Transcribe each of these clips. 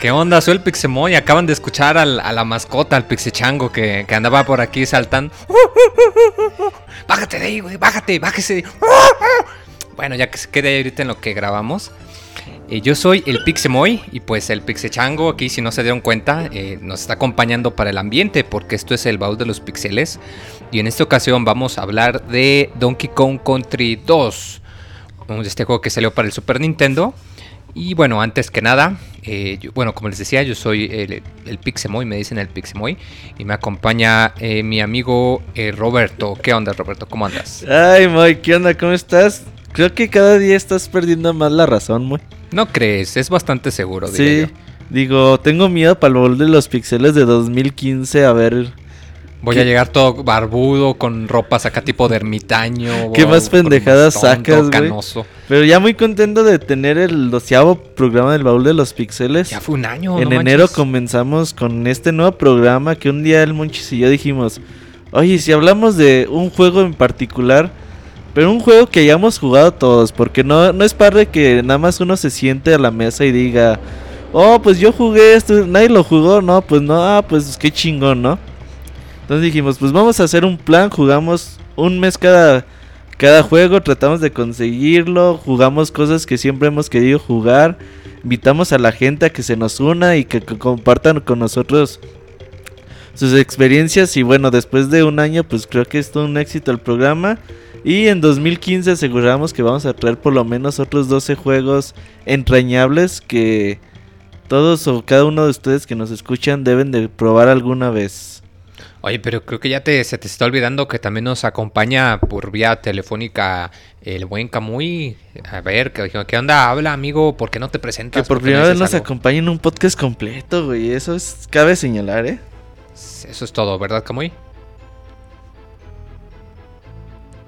¿Qué onda? Soy el Pixemoy. Acaban de escuchar a la mascota, al Pixechango, que, que andaba por aquí saltando. Bájate de ahí, güey. Bájate, bájese. Bueno, ya que se quede ahí ahorita en lo que grabamos. Eh, yo soy el Pixemoy y pues el Pixechango aquí, si no se dieron cuenta, eh, nos está acompañando para el ambiente porque esto es el baúl de los pixeles. Y en esta ocasión vamos a hablar de Donkey Kong Country 2. un- Este juego que salió para el Super Nintendo. Y bueno, antes que nada, eh, bueno, como les decía, yo soy el, el Pixemoy, me dicen el Pixemoy. Y me acompaña mi amigo Roberto. ¿Qué onda, Roberto? ¿Cómo andas? Ay, Moy, ¿qué onda? ¿Cómo estás? Creo que cada día estás perdiendo más la razón, Moy. No crees, es bastante seguro, diría Sí, yo. digo, tengo miedo para el bol de los pixeles de 2015, a ver Voy ¿Qué? a llegar todo barbudo, con ropas acá tipo de ermitaño. ¿Qué más pendejadas tonto, sacas, güey? Pero ya muy contento de tener el doceavo programa del baúl de los pixeles. Ya fue un año, en no enero manches. comenzamos con este nuevo programa que un día el Monchis y yo dijimos, oye, si hablamos de un juego en particular, pero un juego que hayamos jugado todos, porque no, no es padre que nada más uno se siente a la mesa y diga, oh, pues yo jugué esto, nadie lo jugó, no, pues no, ah, pues qué chingón, ¿no? Entonces dijimos, pues vamos a hacer un plan, jugamos un mes cada, cada juego, tratamos de conseguirlo, jugamos cosas que siempre hemos querido jugar, invitamos a la gente a que se nos una y que, que compartan con nosotros sus experiencias y bueno, después de un año pues creo que es un éxito el programa y en 2015 aseguramos que vamos a traer por lo menos otros 12 juegos entrañables que todos o cada uno de ustedes que nos escuchan deben de probar alguna vez. Oye, pero creo que ya te, se te está olvidando que también nos acompaña por vía telefónica el buen Camuy. A ver, ¿qué, qué onda? Habla, amigo, ¿por qué no te presentas? Que por ¿Por qué no primera vez nos acompaña en un podcast completo, güey. Eso es, cabe señalar, ¿eh? Eso es todo, ¿verdad, Camuy?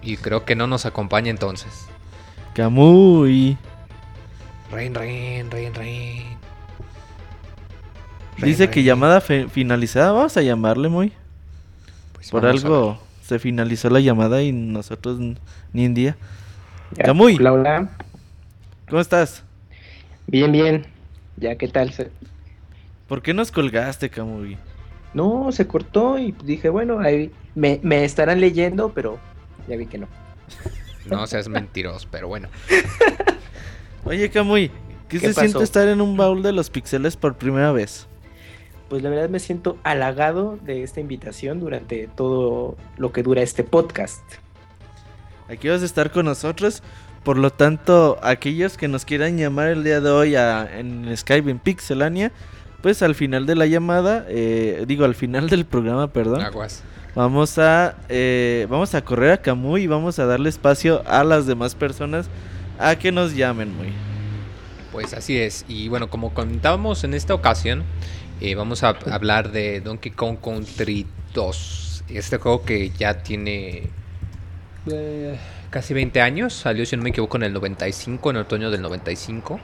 Y creo que no nos acompaña entonces. Camuy. Rein, rein, rein, rein. Dice Rein, que rein. llamada finalizada. Vamos a llamarle, muy. Pues Por algo se finalizó la llamada y nosotros ni en día. Ya, Camuy. Hola, hola. ¿Cómo estás? Bien, bien. Ya, ¿qué tal? Se- ¿Por qué nos colgaste, Camuy? No, se cortó y dije, bueno, ahí me, me estarán leyendo, pero ya vi que no. No seas mentiroso, pero bueno. Oye, Camuy, ¿qué, ¿Qué se siente estar en un baúl de los pixeles por primera vez? Pues la verdad me siento halagado de esta invitación durante todo lo que dura este podcast. Aquí vas a estar con nosotros. Por lo tanto, aquellos que nos quieran llamar el día de hoy a- en Skype en Pixelania, pues al final de la llamada, eh, digo al final del programa, perdón, Aguas. Vamos a eh, vamos a correr a Camuy y vamos a darle espacio a las demás personas a que nos llamen, muy. Pues así es. Y bueno, como comentábamos en esta ocasión, eh, vamos a hablar de Donkey Kong Country 2. Este juego que ya tiene eh, casi 20 años. Salió, si no me equivoco, en el 95, en otoño del 95.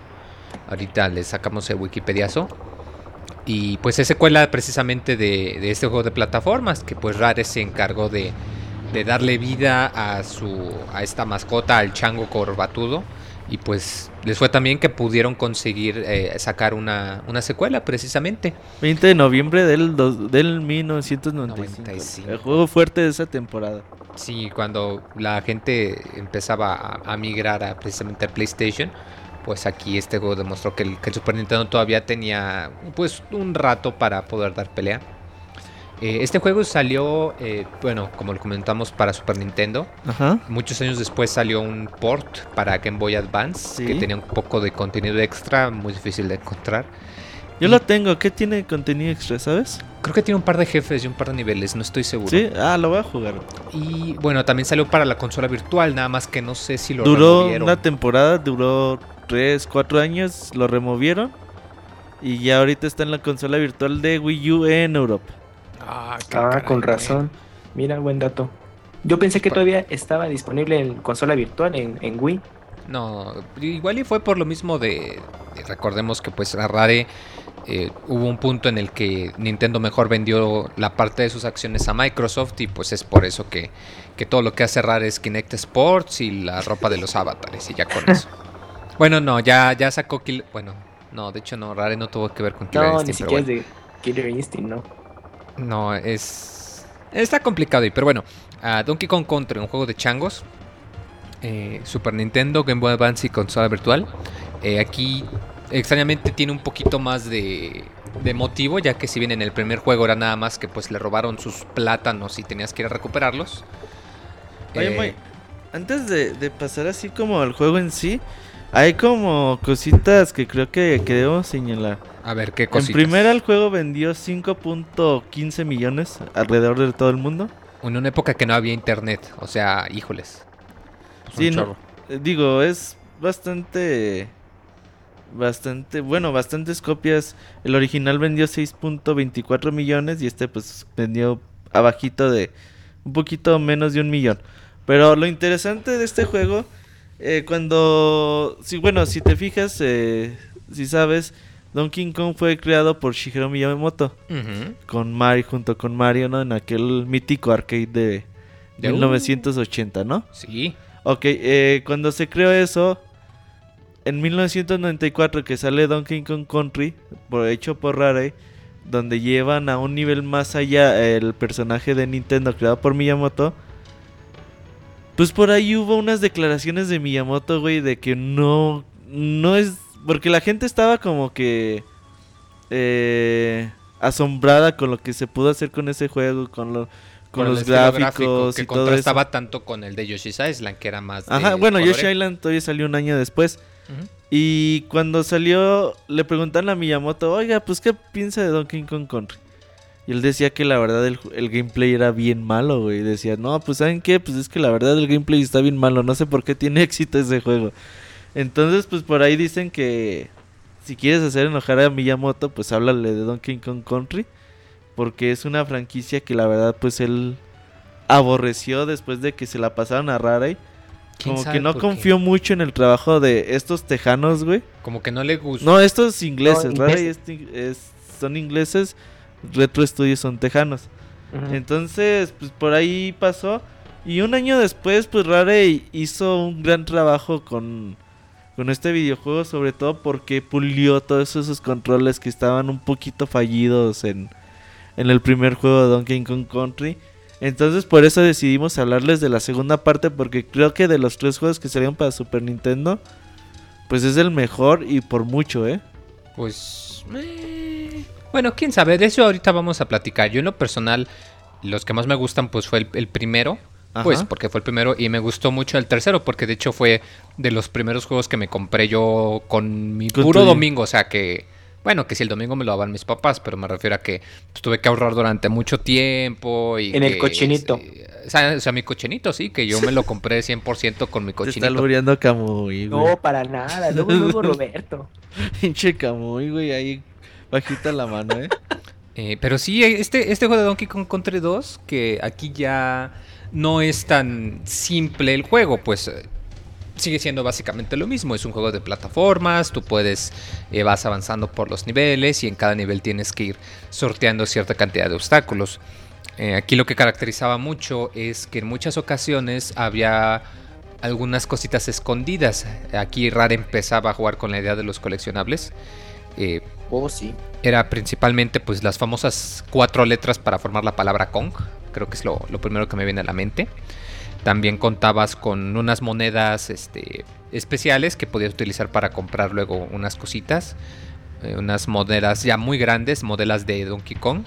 Ahorita le sacamos el Wikipediazo. Y pues es secuela precisamente de, de este juego de plataformas que pues Rare se encargó de, de darle vida a su a esta mascota, al chango corbatudo. Y pues les fue también que pudieron conseguir eh, sacar una, una secuela precisamente. 20 de noviembre del, dos- del 1995. 95. El juego fuerte de esa temporada. Sí, cuando la gente empezaba a, a migrar a precisamente al PlayStation, pues aquí este juego demostró que el, que el Super Nintendo todavía tenía pues un rato para poder dar pelea. Eh, este juego salió, eh, bueno, como lo comentamos, para Super Nintendo. Ajá. Muchos años después salió un port para Game Boy Advance Sí. que tenía un poco de contenido extra, muy difícil de encontrar. Yo Y lo tengo. ¿Qué tiene contenido extra, sabes? Creo que tiene un par de jefes y un par de niveles, no estoy seguro. Sí. Ah, lo voy a jugar. Y bueno, también salió para la consola virtual, nada más que no sé si lo duró removieron. una temporada, duró 3, 4 años, lo removieron. Y ya ahorita está en la consola virtual de Wii U en Europa. Ah, qué Ah, caray, con razón. Mira, buen dato. Yo pensé que todavía estaba disponible en consola virtual en, en Wii. No, igual y fue por lo mismo de, recordemos que pues Rare eh, hubo un punto en el que Nintendo mejor vendió la parte de sus acciones a Microsoft y pues es por eso que, que todo lo que hace Rare es Kinect Sports y la ropa de los avatares y ya con eso. Bueno, no, ya, ya sacó Kill... Bueno, no, de hecho no, Rare no tuvo que ver con Killer No, ni Instinct, siquiera bueno. es de Killer Instinct, ¿no? No, es. Está complicado ahí, pero bueno. Donkey Kong Country, un juego de changos. eh, Super Nintendo, Game Boy Advance y consola virtual. Eh, aquí, extrañamente, tiene un poquito más de, de motivo, ya que si bien en el primer juego era nada más que pues le robaron sus plátanos y tenías que ir a recuperarlos. Oye, Eh, Moy, antes de, de pasar así como al juego en sí, hay como cositas que creo que, que debemos señalar. a ver, qué En cositas. primera el juego vendió 5.15 millones alrededor de todo el mundo. En una época que no había internet, o sea, híjoles. Es un Sí, no, eh, digo, es bastante... Bastante, bueno, bastantes copias. El original vendió 6.24 millones y este pues vendió abajito de un poquito menos de un millón. Pero lo interesante de este juego, eh, cuando, sí, bueno, si te fijas, eh, si sabes, Donkey Kong fue creado por Shigeru Miyamoto con Mario junto con Mario, ¿no? En aquel mítico arcade de De- uh. 1980, ¿no? Sí. Ok, eh, cuando se creó eso, en 1994 que sale Donkey Kong Country, por, hecho por Rare, donde llevan a un nivel más allá el personaje de Nintendo creado por Miyamoto, pues por ahí hubo unas declaraciones de Miyamoto, güey, de que no, no es, porque la gente estaba como que eh, asombrada con lo que se pudo hacer con ese juego, con lo... Con, los gráficos gráfico que y todo eso. contrastaba tanto con el de Yoshi's Island, que era más de Ajá, bueno. Yoshi Island todavía salió un año después. Y cuando salió, le preguntaron a Miyamoto, oiga, pues ¿qué piensa de Donkey Kong Country? Y él decía que la verdad el, el gameplay era bien malo, güey. Decía, no, pues ¿saben qué? Pues es que la verdad el gameplay está bien malo. No sé por qué tiene éxito ese juego. Entonces, pues por ahí dicen que si quieres hacer enojar a Miyamoto, pues háblale de Donkey Kong Country. Porque es una franquicia que la verdad, pues él aborreció después de que se la pasaron a Rare. ¿Quién Como que no qué? confió mucho en el trabajo de estos tejanos, güey. Como que no le gustó. No, estos ingleses, No, Rare y ingleses. es- son ingleses, Retro Studios son tejanos. Entonces, pues por ahí pasó. Y un año después, pues Rare hizo un gran trabajo con, con este videojuego, sobre todo porque pulió todos esos controles que estaban un poquito fallidos en, en el primer juego de Donkey Kong Country. Entonces, por eso decidimos hablarles de la segunda parte, porque creo que de los tres juegos que salieron para Super Nintendo, pues es el mejor y por mucho, ¿eh? Pues. eh, Bueno, quién sabe. De eso ahorita vamos a platicar. Yo, en lo personal, los que más me gustan, pues fue el, el primero. Ajá. Pues porque fue el primero y me gustó mucho el tercero porque de hecho fue de los primeros juegos que me compré yo con mi Con puro tu- domingo, o sea que bueno, que si el domingo me lo daban mis papás, pero me refiero a que pues, tuve que ahorrar durante mucho tiempo y En el cochinito. o, sea, o sea, mi cochinito sí, que yo me lo compré 100% con mi Te está cochinito. albureando Camuy, güey. No, para nada. Luego, luego Roberto. Pinche Camuy, güey, ahí bajita la mano, ¿eh? Eh, pero sí, este, este juego de Donkey Kong Country 2, que aquí ya no es tan simple el juego, pues eh, sigue siendo básicamente lo mismo. Es un juego de plataformas, tú puedes, eh, vas avanzando por los niveles y en cada nivel tienes que ir sorteando cierta cantidad de obstáculos. Aquí lo que caracterizaba mucho es que en muchas ocasiones había algunas cositas escondidas. Aquí Rare empezaba a jugar con la idea de los coleccionables. Eh, Sí. era principalmente pues las famosas cuatro letras para formar la palabra Kong. Creo que es lo, lo primero que me viene a la mente. También contabas con unas monedas este, especiales que podías utilizar para comprar luego unas cositas. eh, unas monedas ya muy grandes, modelas de Donkey Kong.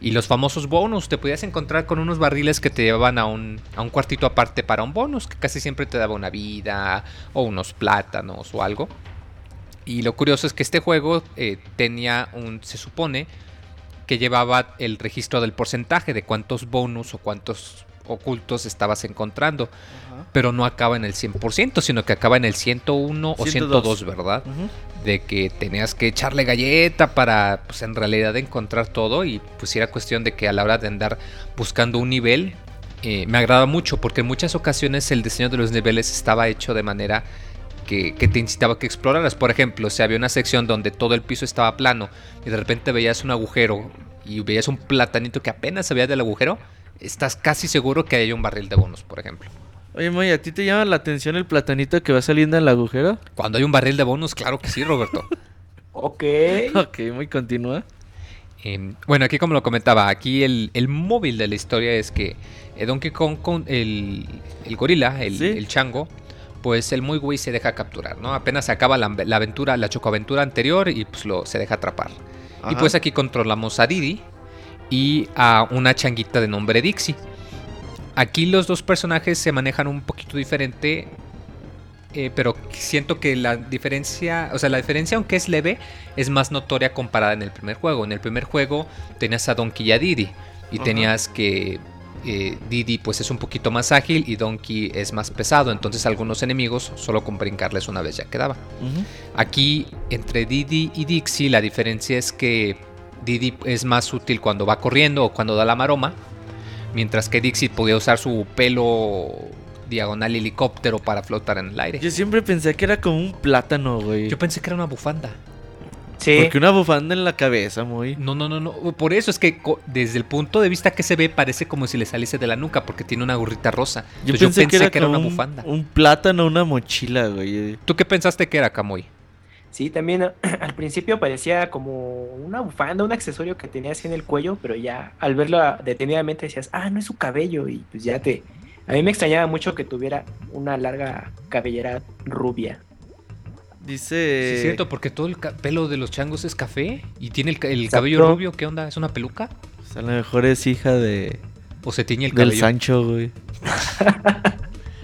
Y los famosos bonus, te podías encontrar con unos barriles que te llevaban a un, a un cuartito aparte para un bonus, que casi siempre te daba una vida o unos plátanos o algo. Y lo curioso es que este juego eh, tenía un, se supone que llevaba el registro del porcentaje de cuántos bonus o cuántos ocultos estabas encontrando, pero no acaba en el 100%, sino que acaba en el 101 o 102. 102, ¿verdad? De que tenías que echarle galleta para, pues en realidad encontrar todo y pues era cuestión de que a la hora de andar buscando un nivel, eh, me agrada mucho porque en muchas ocasiones el diseño de los niveles estaba hecho de manera que, que te incitaba a que exploraras. Por ejemplo, si había una sección donde todo el piso estaba plano y de repente veías un agujero y veías un platanito que apenas se veía del agujero, estás casi seguro que hay un barril de bonus, por ejemplo. Oye, Moy, ¿a ti te llama la atención el platanito que va saliendo en el agujero? Cuando hay un barril de bonus, claro que sí, Roberto. Ok. Ok, muy continúa. Eh, bueno, aquí como lo comentaba, aquí el, el móvil de la historia es que eh, Donkey Kong, con el, el gorila, el, Sí. el chango, pues el muy güey se deja capturar, ¿no? Apenas se acaba la, la aventura, la chocoaventura anterior y pues lo, se deja atrapar. Y pues aquí controlamos a Didi y a una changuita de nombre Dixie. Aquí los dos personajes se manejan un poquito diferente, eh, pero siento que la diferencia, o sea, la diferencia aunque es leve, es más notoria comparada en el primer juego. En el primer juego tenías a Donkey y a Didi y Ajá. tenías que eh, Didi pues es un poquito más ágil y Donkey es más pesado, entonces algunos enemigos solo con brincarles una vez ya quedaba. Aquí entre Didi y Dixie la diferencia es que Didi es más útil cuando va corriendo o cuando da la maroma, mientras que Dixie podía usar su pelo diagonal helicóptero para flotar en el aire. Yo siempre pensé que era como un plátano, güey. Yo pensé que era una bufanda. Sí. Porque una bufanda en la cabeza, muy. No, no, no, no. Por eso es que desde el punto de vista que se ve parece como si le saliese de la nuca porque tiene una gorrita rosa. Yo Entonces, pensé, que era, una un, bufanda. un plátano, una mochila, güey. ¿Tú qué pensaste que era, Camoy? Sí, también al principio parecía como una bufanda, un accesorio que tenía así en el cuello, pero ya al verlo detenidamente decías, ah, no es su cabello, y pues ya te... A mí me extrañaba mucho que tuviera una larga cabellera rubia. Dice. Sí, es cierto, porque todo el pelo de los changos es café y tiene el, el cabello rubio. ¿Qué onda? ¿Es una peluca? pues, a lo mejor es hija de. ¿O se tiñe el Del cabello? Sancho, güey.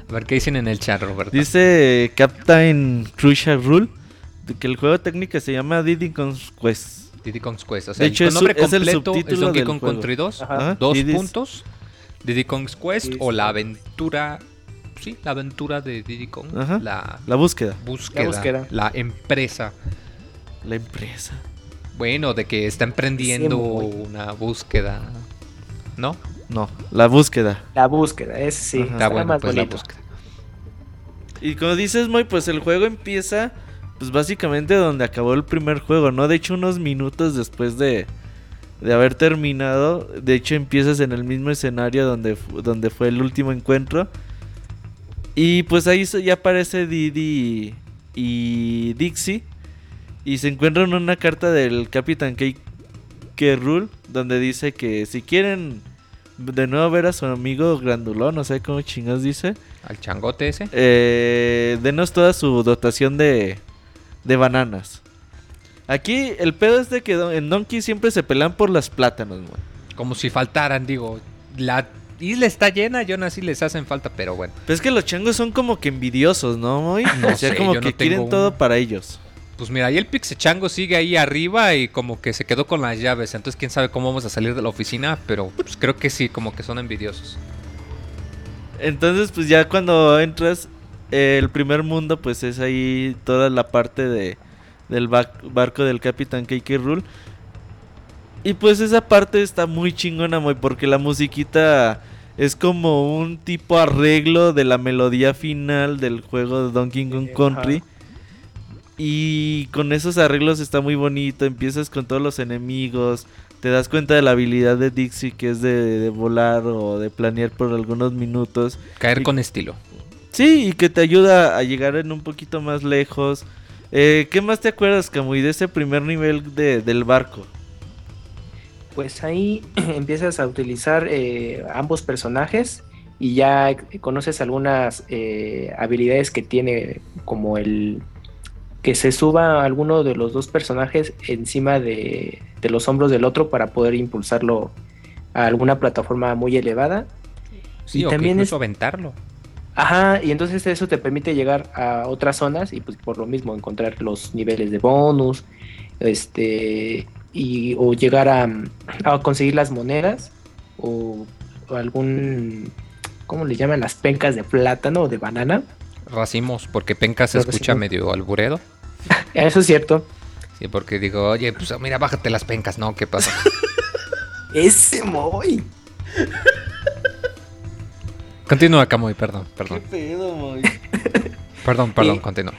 A ver qué dicen en el chat, Roberto. Dice Captain Crucial Rule de que el juego técnico se llama Diddy Conquest. Diddy Kong's Quest. O sea, De hecho, el es nombre es el completo es, subtítulo Donkey del Kong juego. Country 2. Ajá. Dos Diddy's- puntos. Diddy Kong's Quest Sí, o la aventura. Sí, la aventura de Diddy Kong. Ajá. La La búsqueda. búsqueda, La búsqueda. La empresa. La empresa. Bueno, de que está emprendiendo una búsqueda. ¿No? No, la búsqueda. La búsqueda, es sí, Ajá. Está bueno, más pues la búsqueda. Y como dices, Moy, pues el juego empieza, pues básicamente donde acabó el primer juego, ¿no? De hecho, unos minutos después de, de haber terminado, de hecho empiezas en el mismo escenario donde, donde fue el último encuentro. Y pues ahí ya aparece Didi y Dixie. Y se encuentran una carta del Capitán Cake Rule, donde dice que si quieren de nuevo ver a su amigo Grandulón, no sé cómo chingados dice. Al changote ese. Eh, denos toda su dotación de, de bananas. Aquí el pedo es de que en Donkey siempre se pelean por las plátanos, güey. Como si faltaran, digo. La isla está llena, yo no así les hacen falta, pero bueno. Pero es que los changos son como que envidiosos, ¿no, Moy? No o sea, sé, como que no quieren todo para ellos. Pues mira, ahí el Pixechango sigue ahí arriba y como que se quedó con las llaves. Entonces quién sabe cómo vamos a salir de la oficina, pero pues, creo que sí, como que son envidiosos. Entonces, pues ya cuando entras, eh, el primer mundo, pues es ahí toda la parte de, del ba- barco del Capitán Cake Rule. Y pues esa parte está muy chingona, muy porque la musiquita es como un tipo arreglo de la melodía final del juego de Donkey Kong Ajá. Country. Y con esos arreglos está muy bonito. Empiezas con todos los enemigos. Te das cuenta de la habilidad de Dixie que es de, de volar o de planear por algunos minutos. Caer Y- con estilo. Sí, y que te ayuda a llegar en un poquito más lejos. Eh, ¿Qué más te acuerdas, Camuy, de ese primer nivel de- del barco? Pues ahí empiezas a utilizar eh, ambos personajes y ya conoces algunas eh, habilidades que tiene como el que se suba alguno de los dos personajes encima de, de los hombros del otro para poder impulsarlo a alguna plataforma muy elevada. Sí, Y o que también incluso es- aventarlo. Ajá, y entonces eso te permite llegar a otras zonas y pues por lo mismo encontrar los niveles de bonus, este, y, o llegar a, a conseguir las monedas o, o algún, ¿cómo le llaman? Las pencas de plátano o de banana. Racimos, porque Penca se escucha racimos. medio alburedo. Eso es cierto. Sí, porque digo, oye, pues mira, bájate las pencas, ¿no? ¿Qué pasa? Ese muy. Continúa, Camoy, perdón, perdón. pedo, Moy? Perdón, perdón, Y- continúa.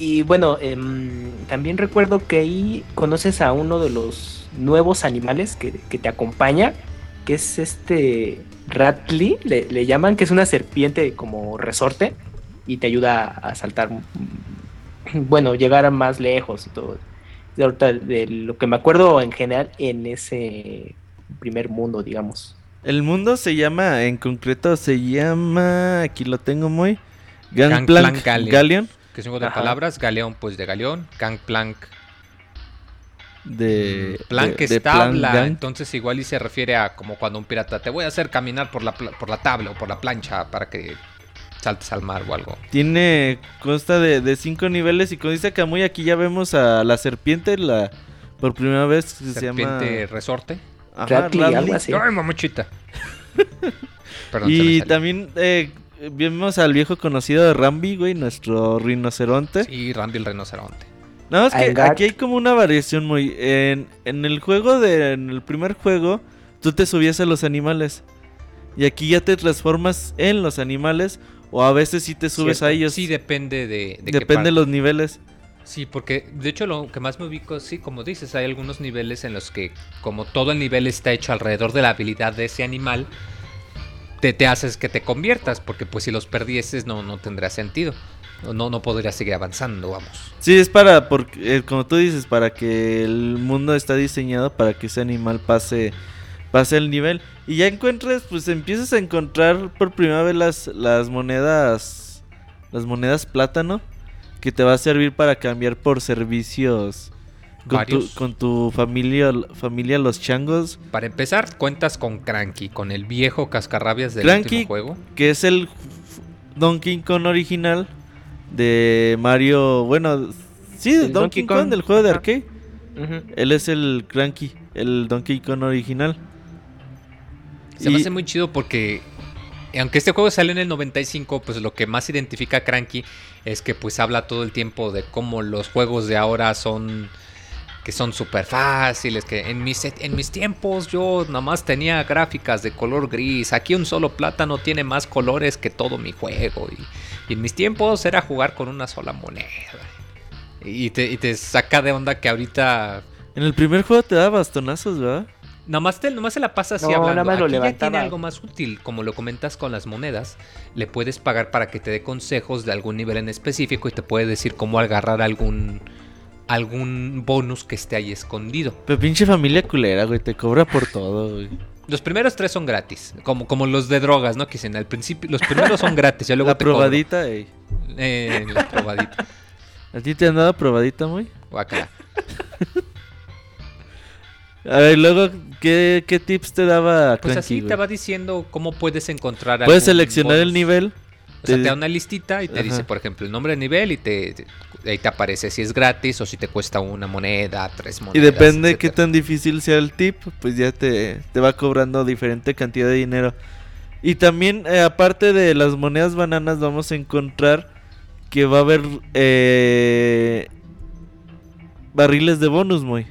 Y bueno, em, también recuerdo que ahí conoces a uno de los nuevos animales que, que te acompaña, que es este Ratli, le, le llaman, que es una serpiente como resorte y te ayuda a saltar, mm, bueno, llegar a más lejos y todo. De, ahorita, de lo que me acuerdo en general en ese primer mundo, digamos. El mundo se llama, en concreto, se llama. Aquí lo tengo muy. Gangplank Gangplank Galleon. Que juego de Ajá. palabras. Galeón, pues de galeón. Gangplank. De. Plank de- es de tabla. Plank. Entonces igual y se refiere a como cuando un pirata te voy a hacer caminar por la, pla- por la tabla o por la plancha para que saltes al mar o algo. Tiene. Consta de, de cinco niveles. Y como dice Kamui, aquí ya vemos a la serpiente. La, por primera vez que se llama. Serpiente resorte. Ajá, algo así. Ay, mamuchita. Perdón, Y también eh, vemos al viejo conocido de Rambi, güey, nuestro rinoceronte. Sí, Rambi el rinoceronte. No, es que aquí hay como una variación muy... En, en el juego de... En el primer juego, tú te subías a los animales. Y aquí ya te transformas en los animales. O a veces sí te subes Cierto. a ellos. Sí, depende de, de qué Depende de los niveles. Sí, porque de hecho lo que más me ubico, sí, como dices, hay algunos niveles en los que como todo el nivel está hecho alrededor de la habilidad de ese animal, te, te haces que te conviertas, porque pues si los perdieses no, no tendría sentido. No, no, podrías seguir avanzando, vamos. Sí, es para... Porque, eh, como tú dices, para que el mundo está diseñado para que ese animal pase... Pase el nivel. Y ya encuentras, pues empiezas a encontrar por primera vez las, las monedas... Las monedas plátano. Que te va a servir para cambiar por servicios... Con tu, Varios. con tu familia, familia los changos, Para empezar, cuentas con Cranky, con el viejo cascarrabias del Cranky. último juego. que es el Donkey Kong original de Mario, bueno, sí, El Donkey, Donkey Kong, Kong, del juego de arcade. Él es el Cranky, el Donkey Kong original. Se me Y- hace muy chido porque aunque este juego salió en el 95, pues lo que más identifica a Cranky es que pues habla todo el tiempo de cómo los juegos de ahora son que son súper fáciles, que en mis, en mis tiempos yo nada más tenía gráficas de color gris, aquí un solo plátano tiene más colores que todo mi juego y, y en mis tiempos era jugar con una sola moneda. Y te, y te saca de onda que ahorita En el primer juego te da bastonazos, ¿verdad? Nada más, te, nomás se la pasa así No, hablando. nada más lo Aquí ya levantaba. tiene algo más útil, como lo comentas con las monedas. Le puedes pagar para que te dé consejos de algún nivel en específico y te puede decir cómo agarrar algún algún bonus que esté ahí escondido. Pero pinche familia culera, güey, te cobra por todo, güey. Los primeros tres son gratis, como, como los de drogas, ¿no? Que dicen, al principio, los primeros son gratis, ya luego La te probadita, ey. Eh, la probadita. ¿A ti te han dado probadita, muy? Guácala. A ver, luego, ¿qué, qué tips te daba Pues así te va diciendo cómo puedes encontrar Puedes seleccionar el nivel. O sea, Te- da una listita y te Ajá. dice, por ejemplo, el nombre del nivel y te, te- ahí te aparece si es gratis o si te cuesta una moneda, tres Y monedas. depende de qué etcétera. tan difícil sea el tip, pues ya te, te va cobrando diferente cantidad de dinero. Y también, eh, aparte de las monedas bananas, vamos a encontrar que va a haber eh, barriles de bonus, muy.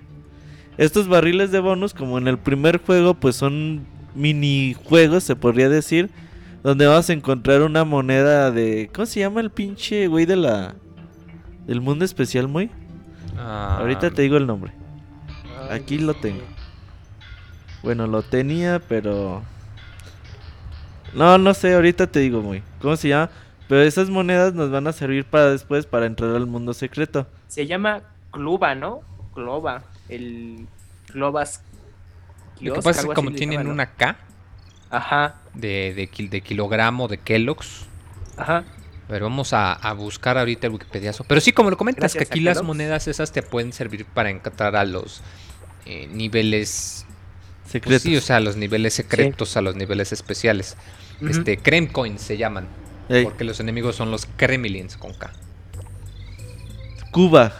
Estos barriles de bonus, como en el primer juego, pues son minijuegos, se podría decir. Donde vas a encontrar una moneda de... ¿Cómo se llama el pinche güey de la... Del mundo especial, muy? Ah, Ahorita te digo el nombre. Aquí lo tengo. Bueno, lo tenía, pero... No, no sé, ahorita te digo muy. ¿Cómo se llama? Pero esas monedas nos van a servir para después, para entrar al mundo secreto. Se llama Cluba, ¿no? Globa. El Globas. Lo que pasa es que como tienen una K Ajá, de, de, kil- de kilogramo de Kellogg's. ajá. A ver, vamos a, a buscar ahorita el Wikipediazo. Pero sí, como lo comentas, Gracias que aquí las monedas esas te pueden servir para entrar a los eh, niveles... pues Secretos. sí, o sea, a los niveles secretos, a los niveles especiales. Ujú. Este, Creme Coins se llaman. Ey, Porque los enemigos son los Kremlins con K. Cuba.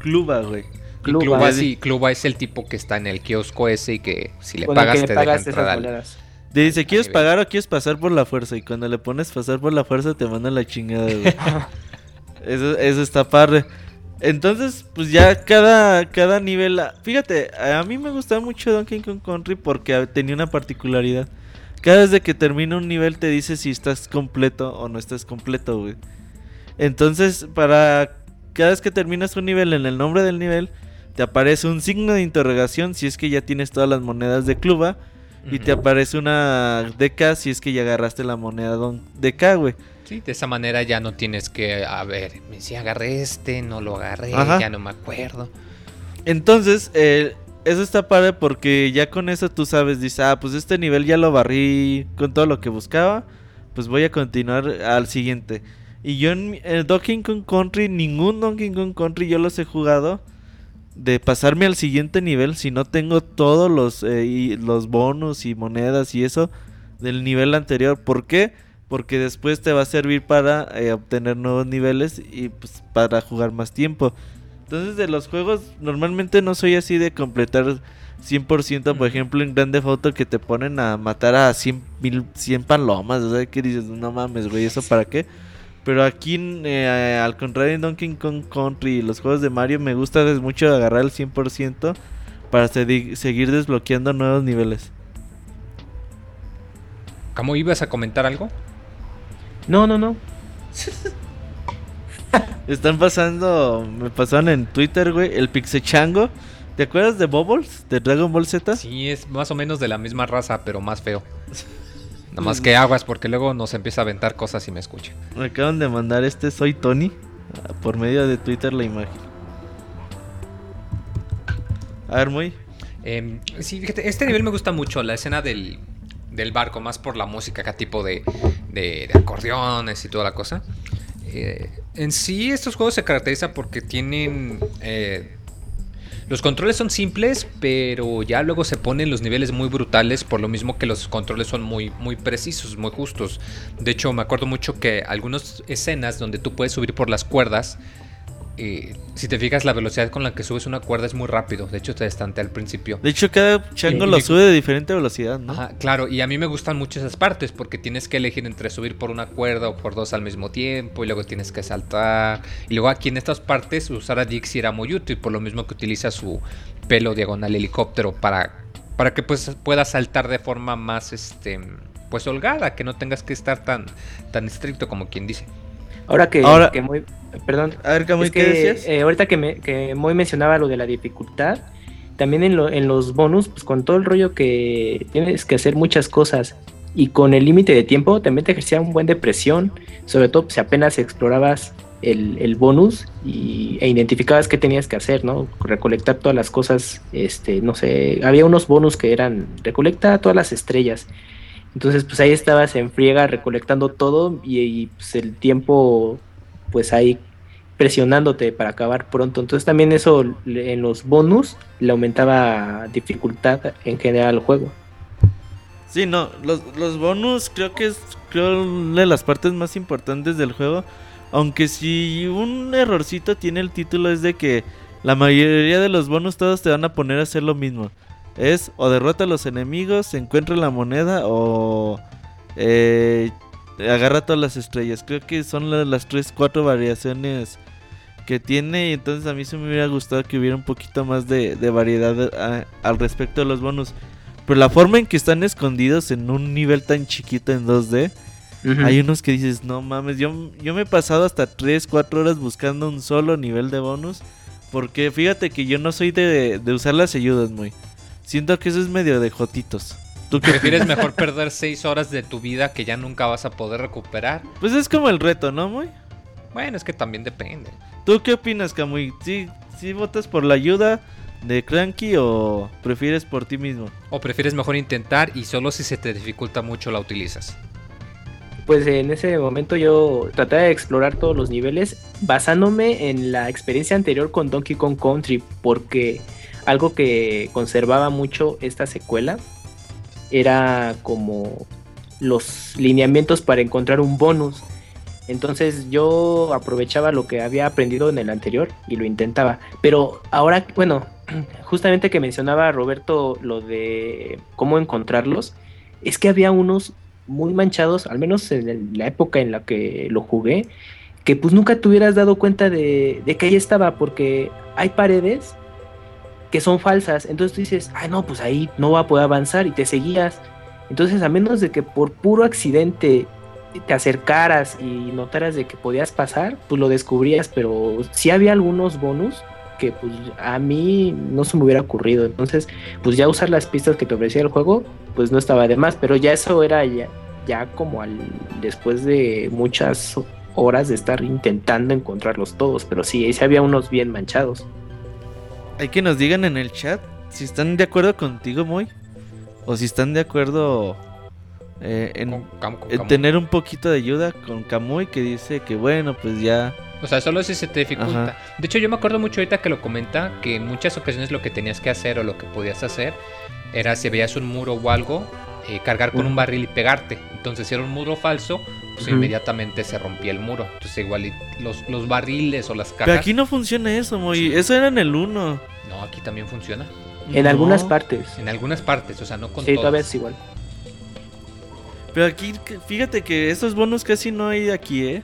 Cluba, güey. Cluba. Sí, Cluba es el tipo que está en el kiosco ese y que si le pagas te pagas deja entrar al... Te dice, ¿quieres pagar o quieres pasar por la fuerza? Y cuando le pones pasar por la fuerza te manda la chingada, güey. eso, eso está padre. Entonces, pues ya cada, cada nivel... Fíjate, a mí me gustaba mucho Donkey Kong Country porque tenía una particularidad. Cada vez de que termina un nivel te dice si estás completo o no estás completo, güey. Entonces, para cada vez que terminas un nivel en el nombre del nivel, te aparece un signo de interrogación si es que ya tienes todas las monedas de Cluba. Y te aparece una DK si es que ya agarraste la moneda DK, güey. Sí, de esa manera ya no tienes que, a ver, si agarré este, no lo agarré, ya no me acuerdo. Entonces, eh, eso está padre porque ya con eso tú sabes, dices, ah, pues este nivel ya lo barrí con todo lo que buscaba, pues voy a continuar al siguiente. Y yo en el Donkey Kong Country, ningún Donkey Kong Country yo los he jugado de pasarme al siguiente nivel si no tengo todos los, eh, los bonus y monedas y eso del nivel anterior. ¿Por qué? Porque después te va a servir para eh, obtener nuevos niveles y pues, para jugar más tiempo. Entonces de los juegos normalmente no soy así de completar 100%, por ejemplo en Grande Foto que te ponen a matar a 100, mil, 100 palomas, o sea que dices, no mames, güey, ¿eso para qué? Pero aquí, eh, al contrario, en Donkey Kong Country y los juegos de Mario, me gusta mucho agarrar el 100% para seguir desbloqueando nuevos niveles. ¿Cómo ibas a comentar algo? No, no, no. Están pasando, me pasaron en Twitter, güey, el Pixechango. ¿Te acuerdas de Bubbles? ¿De Dragon Ball Z? Sí, es más o menos de la misma raza, pero más feo. Nada más que aguas porque luego nos empieza a aventar cosas y me escucha. Me acaban de mandar este Soy Tony ah, por medio de Twitter la imagen. A ver, muy. Em, sí, fíjate, este nivel me gusta mucho, la escena del, barco, más por la música, acá tipo de, de, acordeones y toda la cosa. Eh, en sí, estos juegos se caracterizan porque tienen eh, los controles son simples, pero ya luego se ponen los niveles muy brutales, por lo mismo que los controles son muy, muy precisos, muy justos. De hecho, me acuerdo mucho que algunas escenas donde tú puedes subir por las cuerdas, si te fijas, la velocidad con la que subes una cuerda es muy rápido. De hecho, te estante al principio. De hecho, cada chango lo sube de diferente velocidad, ¿no? claro, y a mí me gustan mucho esas partes porque tienes que elegir entre subir por una cuerda o por dos al mismo tiempo y luego tienes que saltar. Y luego aquí en estas partes usar a Dixie era muy útil, por lo mismo que utiliza su pelo diagonal helicóptero para, para que pues pueda saltar de forma más este pues holgada, que no tengas que estar tan, tan estricto como quien dice. Ahora que, muy, perdón, a ver, ¿qué decías? Eh, ahorita que, me, que muy mencionaba lo de la dificultad, también en, lo, en los bonus, pues con todo el rollo que tienes que hacer muchas cosas y con el límite de tiempo también te ejercía un buen de presión, sobre todo si apenas explorabas el, el, bonus y, e identificabas qué tenías que hacer, ¿no? Recolectar todas las cosas, este, no sé, había unos bonus que eran recolecta todas las estrellas entonces, pues ahí estabas en friega recolectando todo y, pues el tiempo, pues ahí presionándote para acabar pronto. Entonces también eso en los bonus le aumentaba dificultad en general al juego. Sí, no, los, los bonus creo que es creo, de las partes más importantes del juego. Aunque si un errorcito tiene el título es de que la mayoría de los bonus todos te van a poner a hacer lo mismo es o derrota a los enemigos, encuentra la moneda o eh, agarra todas las estrellas. Creo que son las, tres, cuatro variaciones que tiene. Y entonces a mí se me hubiera gustado que hubiera un poquito más de, variedad al respecto de los bonus. Pero la forma en que están escondidos en un nivel tan chiquito en 2D. Hay unos que dices, no mames, yo, yo me he pasado hasta 3, 4 horas buscando un solo nivel de bonus. Porque fíjate que yo no soy de, de usar las ayudas, muy. Siento que eso es medio de jotitos. ¿Tú prefieres mejor perder seis horas de tu vida que ya nunca vas a poder recuperar? Pues es como el reto, ¿no, Muy? Bueno, es que también depende. ¿Tú qué opinas, Camuy? ¿Sí, ¿Sí votas por la ayuda de Cranky o prefieres por ti mismo? ¿O prefieres mejor intentar y solo si se te dificulta mucho la utilizas? Pues en ese momento yo traté de explorar todos los niveles basándome en la experiencia anterior con Donkey Kong Country porque algo que conservaba mucho esta secuela era como los lineamientos para encontrar un bonus. Entonces yo aprovechaba lo que había aprendido en el anterior y lo intentaba. Pero ahora, bueno, justamente que mencionaba Roberto lo de cómo encontrarlos, es que había unos muy manchados, al menos en la época en la que lo jugué, que pues nunca te hubieras dado cuenta de, que ahí estaba, porque hay paredes que son falsas. Entonces tú dices, ay no, pues ahí no va a poder avanzar y te seguías. Entonces a menos de que por puro accidente te acercaras y notaras de que podías pasar, pues lo descubrías, pero sí había algunos bonus que pues a mí no se me hubiera ocurrido. Entonces, pues ya usar las pistas que te ofrecía el juego, pues no estaba de más, pero ya eso era ya, ya como al después de muchas horas de estar intentando encontrarlos todos, pero sí, sí había unos bien manchados. Hay que nos digan en el chat si están de acuerdo contigo, Moy, o si están de acuerdo eh, en, Con Cam- con en Camu. tener un poquito de ayuda con Kamui que dice que bueno, pues ya O sea, solo si se te dificulta. Ajá. De hecho, yo me acuerdo mucho ahorita que lo comenta, que en muchas ocasiones lo que tenías que hacer o lo que podías hacer era si veías un muro o algo, eh, cargar con un barril y pegarte. Entonces, si era un muro falso, pues inmediatamente se rompía el muro. Entonces, igual y los, los barriles o las Pero cajas. aquí no funciona eso, Moy. Eso era en el 1. No, aquí también funciona. En No. algunas partes. En algunas partes, o sea, no con Sí, todas. todavía es igual. Pero aquí, fíjate que esos bonos casi no hay aquí, ¿eh?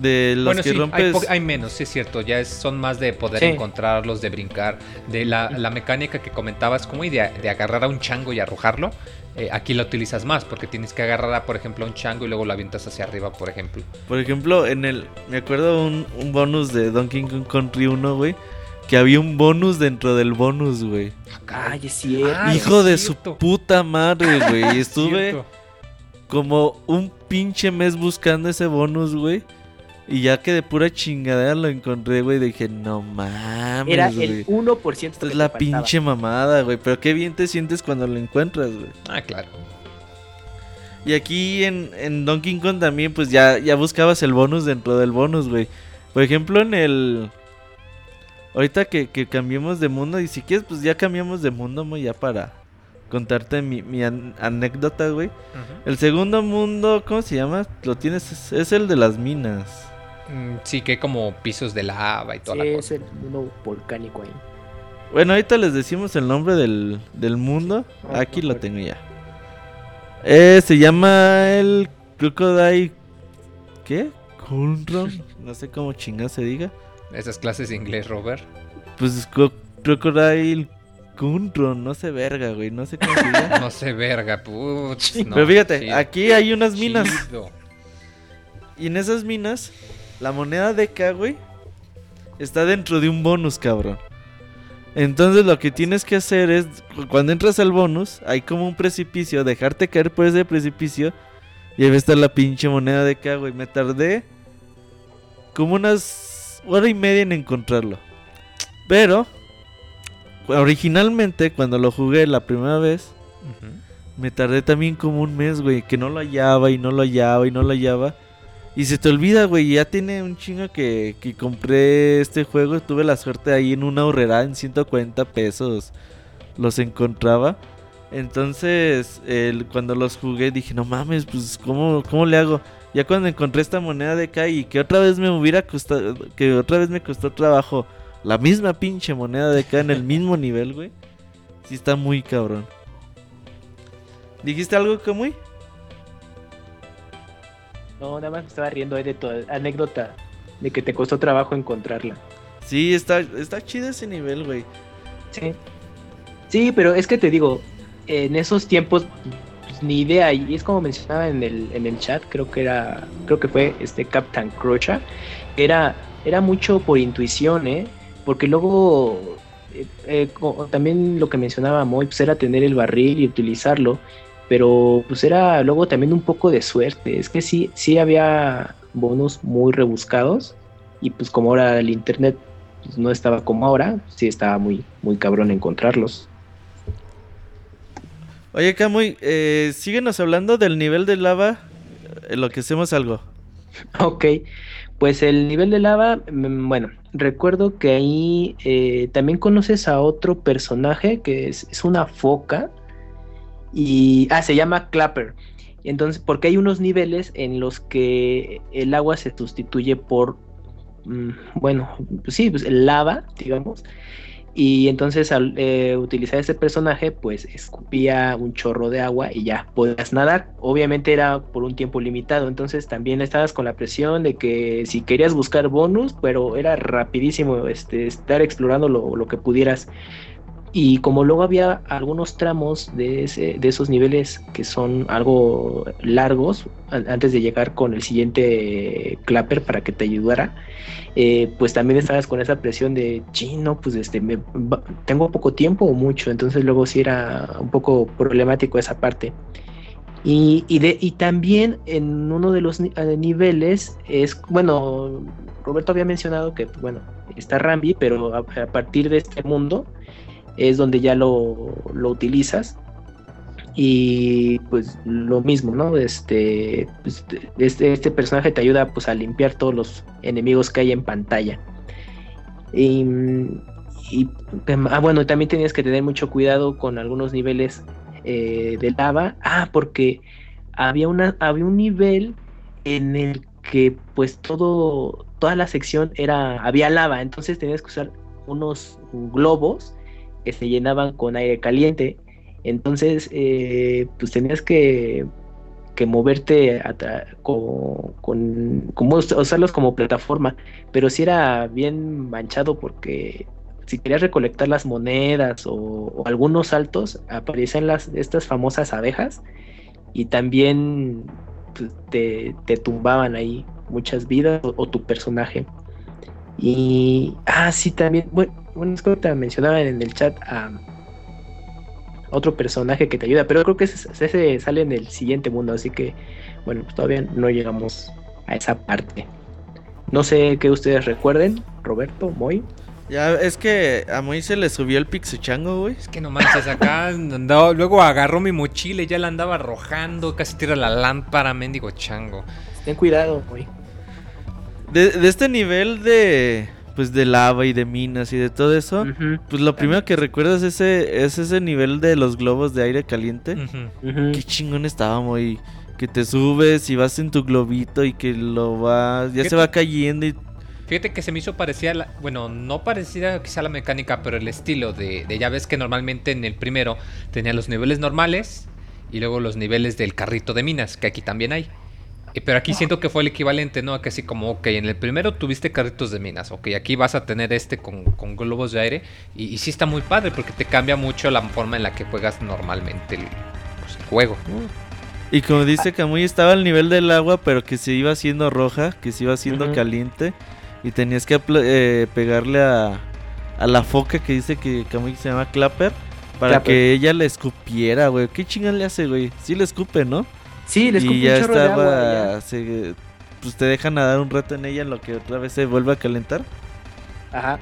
De los bueno, que sí, hay, rompes. po- hay menos, sí es cierto. Ya es- son más de poder Sí. encontrarlos, de brincar, de la, la mecánica que comentabas, como y de, de agarrar a un chango y arrojarlo. Eh, aquí la utilizas más porque tienes que agarrar, a, por ejemplo, a un chango y luego lo avientas hacia arriba, por ejemplo. Por ejemplo, en el. Me acuerdo un, un bonus de Donkey Kong Country 1, güey. Que había un bonus dentro del bonus, güey. Ay, es cierto. Ah, Hijo es de cierto. su puta madre, güey. Es Estuve como un pinche mes buscando ese bonus, güey. Y ya que de pura chingadera lo encontré, güey. Dije, no mames, Era güey. el 1% Esta que es te la faltaba. pinche mamada, güey. Pero qué bien te sientes cuando lo encuentras, güey. Ah, claro. Y aquí en, en Donkey Kong también, pues ya, ya buscabas el bonus dentro del bonus, güey. Por ejemplo, en el. Ahorita que, que cambiemos de mundo, y si quieres, pues ya cambiamos de mundo, mo, ya para contarte mi, mi an- anécdota, güey. El segundo mundo, ¿cómo se llama? Lo tienes, es, es el de las minas. Mm, Sí, que hay como pisos de lava y toda Sí, la es cosa. el mundo volcánico ahí. Bueno, ahorita les decimos el nombre del, del mundo. Ah, Aquí lo tengo ya. Eh, se llama el Crocodile. ¿Qué? Kunron. No sé cómo chingada se diga. Esas clases de inglés, Robert. Pues es Cro- Crocodile Kunron. No sé verga, güey. No sé cómo se diga. No sé, verga, putz. no, Pero fíjate, aquí hay unas minas. chido. Y en esas minas, la moneda de K, güey, está dentro de un bonus, cabrón. Entonces lo que tienes que hacer es, cu- cuando entras al bonus, hay como un precipicio, dejarte caer por ese precipicio. Y ahí va a estar la pinche moneda de K, güey. Me tardé como unas hora y media en encontrarlo. Pero, originalmente, cuando lo jugué la primera vez, me tardé también como un mes, güey, que no lo hallaba y no lo hallaba y no lo hallaba. Y se te olvida, güey, ya tiene un chingo que, que compré este juego. Tuve la suerte ahí en una horrera en 140 pesos. Los encontraba. Entonces, cuando los jugué dije, no mames, pues, ¿cómo, ¿cómo le hago? Ya cuando encontré esta moneda de y que otra vez me hubiera costado, que otra vez me costó trabajo la misma pinche moneda de acá en el mismo nivel, güey. Sí está muy cabrón. ¿Dijiste algo, Kamui? No, nada más me estaba riendo de tu anécdota de que te costó trabajo encontrarla. Sí, está, está chido ese nivel, güey. Sí. Sí, pero es que te digo, en esos tiempos pues, ni idea y es como mencionaba en el, en el chat, creo que era creo que fue este Captain Crocha, era era mucho por intuición, ¿eh? Porque luego eh, eh, también lo que mencionaba Moy pues era tener el barril y utilizarlo, pero pues era luego también un poco de suerte, es que sí sí había bonos muy rebuscados y pues como ahora el internet pues, no estaba como ahora, sí estaba muy, muy cabrón encontrarlos. Oye, Kamui, eh, síguenos hablando del nivel de lava en lo que hacemos algo. Ok, pues el nivel de lava, mm, bueno, recuerdo que ahí eh, también conoces a otro personaje que es, es una foca y, ah, se llama Clapper. Entonces, porque hay unos niveles en los que el agua se sustituye por, mm, bueno, pues sí, pues el lava, digamos. Y entonces al eh, utilizar ese personaje, pues escupía un chorro de agua y ya podías nadar. Obviamente era por un tiempo limitado, entonces también estabas con la presión de que si querías buscar bonus, pero era rapidísimo este, estar explorando lo, lo que pudieras. Y como luego había algunos tramos de, ese, de esos niveles que son algo largos, antes de llegar con el siguiente clapper para que te ayudara, eh, pues también estabas con esa presión de, chino, pues este, me, tengo poco tiempo o mucho, entonces luego sí era un poco problemático esa parte. Y, y, de, y también en uno de los eh, niveles es, bueno, Roberto había mencionado que, bueno, está Rambi, pero a, a partir de este mundo es donde ya lo, lo utilizas. Y pues lo mismo, ¿no? Este, pues, este, este, personaje te ayuda pues a limpiar todos los enemigos que hay en pantalla. Y, y ah, bueno, también tenías que tener mucho cuidado con algunos niveles eh, de lava. Ah, porque había, una, había un nivel en el que pues todo, toda la sección era, había lava, entonces tenías que usar unos globos que se llenaban con aire caliente. Entonces, eh, pues tenías que, que moverte con, con, usarlos como plataforma, pero si era bien manchado porque si querías recolectar las monedas o, algunos saltos, aparecían las, estas famosas abejas y también pues, te, te, tumbaban ahí muchas vidas o, tu personaje. Y, ah, sí, también, bueno, bueno, es que te mencionaban en el chat a otro personaje que te ayuda, pero creo que ese, sale en el siguiente mundo, así que bueno, pues todavía no llegamos a esa parte. No sé qué ustedes recuerden, Roberto, Moy. Ya, es que a Moy se le subió el pixechango, güey. Es que no manches, acá luego agarró mi mochila y ya la andaba arrojando, casi tira la lámpara, mendigo chango. Ten cuidado, Moy. De este nivel de, pues de lava y de minas y de todo eso, pues lo primero que recuerdas es ese, es ese nivel de los globos de aire caliente. Qué chingón estaba, muy que te subes y vas en tu globito y que lo vas, ya se va cayendo y Fíjate que se me hizo parecida, bueno, no parecida quizá la mecánica, pero el estilo de, de, ya ves que normalmente en el primero tenía los niveles normales y luego los niveles del carrito de minas, que aquí también hay. Pero aquí siento que fue el equivalente, ¿no? Que así como, ok, en el primero tuviste carritos de minas, ok, aquí vas a tener este con, globos de aire. Y, sí está muy padre porque te cambia mucho la forma en la que juegas normalmente el, pues, juego. Y como dice Camuy, estaba al nivel del agua, pero que se iba haciendo roja, que se iba haciendo caliente. Y tenías que eh, pegarle a, a la foca que dice que Camuy se llama Clapper. Para que ella le escupiera, güey. ¿Qué chingas le hace, güey? Sí le escupe, ¿no? Sí, les y ya estaba, pues te dejan nadar un rato en ella en lo que otra vez se vuelve a calentar. Ajá.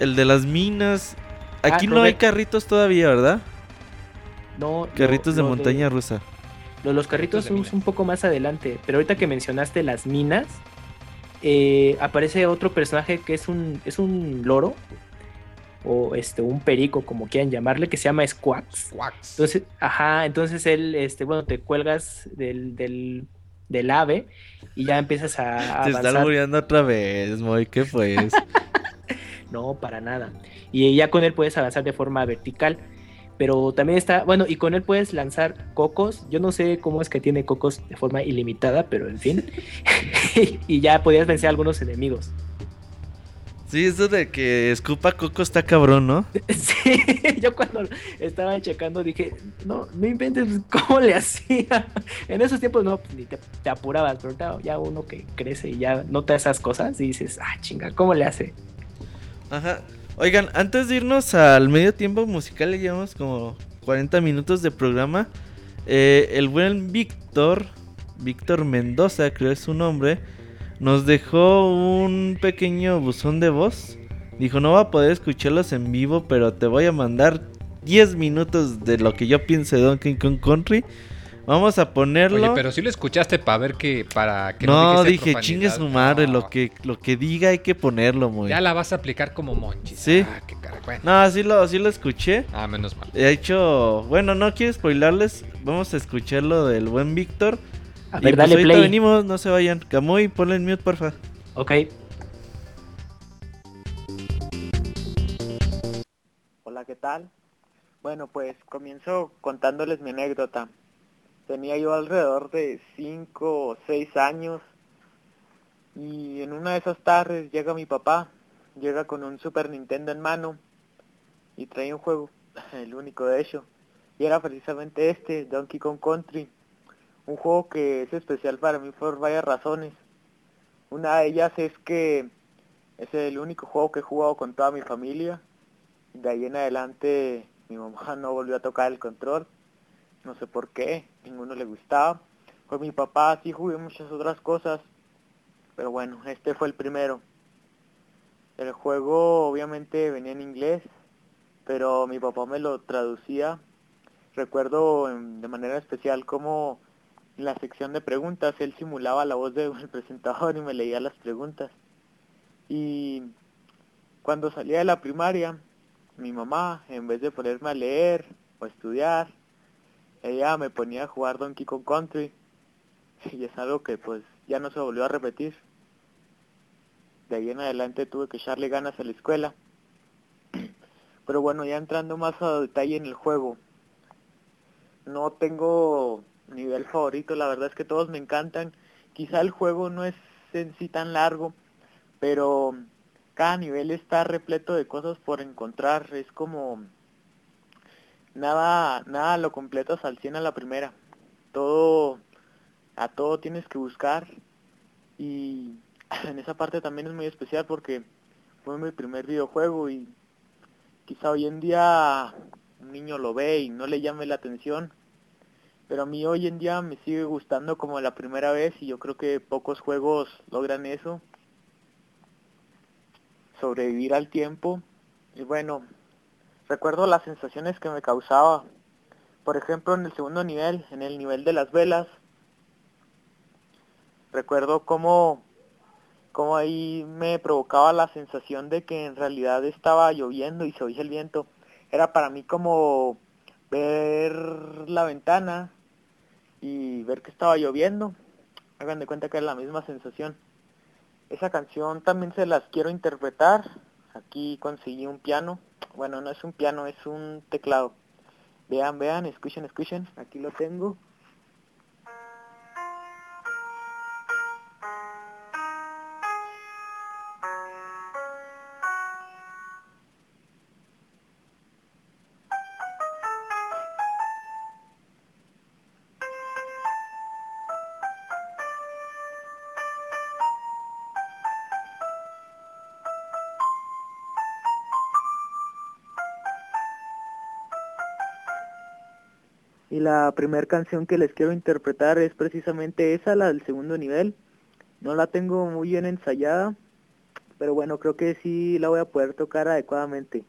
El de las minas. Ah, Aquí no hay carritos todavía, ¿verdad? No. Carritos de montaña rusa. los carritos son un poco más adelante. Pero ahorita que mencionaste las minas, eh, aparece otro personaje que es un, es un loro o este un perico como quieran llamarle que se llama Squax. Entonces, ajá, entonces él este bueno, te cuelgas del, del, del ave y ya empiezas a, Te estás muriendo otra vez, Moy, ¿qué pues? no, para nada. Y ya con él puedes avanzar de forma vertical. Pero también está, bueno, y con él puedes lanzar cocos. Yo no sé cómo es que tiene cocos de forma ilimitada, pero en fin. y ya podías vencer a algunos enemigos. Sí, eso de que escupa coco está cabrón, ¿no? Sí, yo cuando estaba checando dije, no, no inventes cómo le hacía. En esos tiempos no, pues, ni te, apurabas, pero ya uno que crece y ya nota esas cosas y dices, ah, chinga, ¿cómo le hace? Ajá. Oigan, antes de irnos al medio tiempo musical, le llevamos como 40 minutos de programa. Eh, el buen Víctor, Víctor Mendoza, creo es su nombre nos dejó un pequeño buzón de voz. Dijo, no va a poder escucharlos en vivo, pero te voy a mandar 10 minutos de lo que yo pienso de Donkey Kong Country. Vamos a ponerlo. Oye, pero si lo escuchaste para ver que para que no, no dije, chingue su madre, lo que lo que diga hay que ponerlo, muy. Ya la vas a aplicar como Monchi. Sí. Ah, qué cara. No, sí lo, sí lo escuché. Ah, menos mal. De hecho, bueno, no quiero spoilarles, vamos a escucharlo del buen Víctor. A ver, pues dale play. venimos, no se vayan. Camuy, ponle en mute, porfa. Ok. Hola, ¿qué tal? Bueno, pues comienzo contándoles mi anécdota. Tenía yo alrededor de 5 o 6 años y en una de esas tardes llega mi papá llega con un Super Nintendo en mano y trae un juego, el único de hecho, y era precisamente este, Donkey Kong Country, un juego que es especial para mí por varias razones. Una de ellas es que es el único juego que he jugado con toda mi familia. De ahí en adelante mi mamá no volvió a tocar el control. No sé por qué, ninguno le gustaba. Con mi papá sí jugué muchas otras cosas. Pero bueno, este fue el primero. El juego obviamente venía en inglés, pero mi papá me lo traducía. Recuerdo de manera especial cómo la sección de preguntas él simulaba la voz del presentador y me leía las preguntas. Y cuando salía de la primaria, mi mamá, en vez de ponerme a leer o estudiar, ella me ponía a jugar Donkey Kong Country. Y es algo que pues ya no se volvió a repetir de ahí en adelante tuve que echarle ganas a la escuela. Pero bueno, ya entrando más a detalle en el juego, no tengo nivel favorito, la verdad es que todos me encantan. Quizá el juego no es en sí tan largo, pero cada nivel está repleto de cosas por encontrar, es como nada nada lo completas al 100 a la primera. Todo a todo tienes que buscar y en esa parte también es muy especial porque fue mi primer videojuego y quizá hoy en día un niño lo ve y no le llame la atención, pero a mí hoy en día me sigue gustando como la primera vez y yo creo que pocos juegos logran eso, sobrevivir al tiempo. Y bueno, recuerdo las sensaciones que me causaba, por ejemplo en el segundo nivel, en el nivel de las velas, recuerdo cómo como ahí me provocaba la sensación de que en realidad estaba lloviendo y se oía el viento. Era para mí como ver la ventana y ver que estaba lloviendo. Hagan de cuenta que es la misma sensación. Esa canción también se las quiero interpretar. Aquí conseguí un piano. Bueno, no es un piano, es un teclado. Vean, vean, escuchen, escuchen. Aquí lo tengo. La primera canción que les quiero interpretar es precisamente esa, la del segundo nivel. No la tengo muy bien ensayada, pero bueno, creo que sí la voy a poder tocar adecuadamente.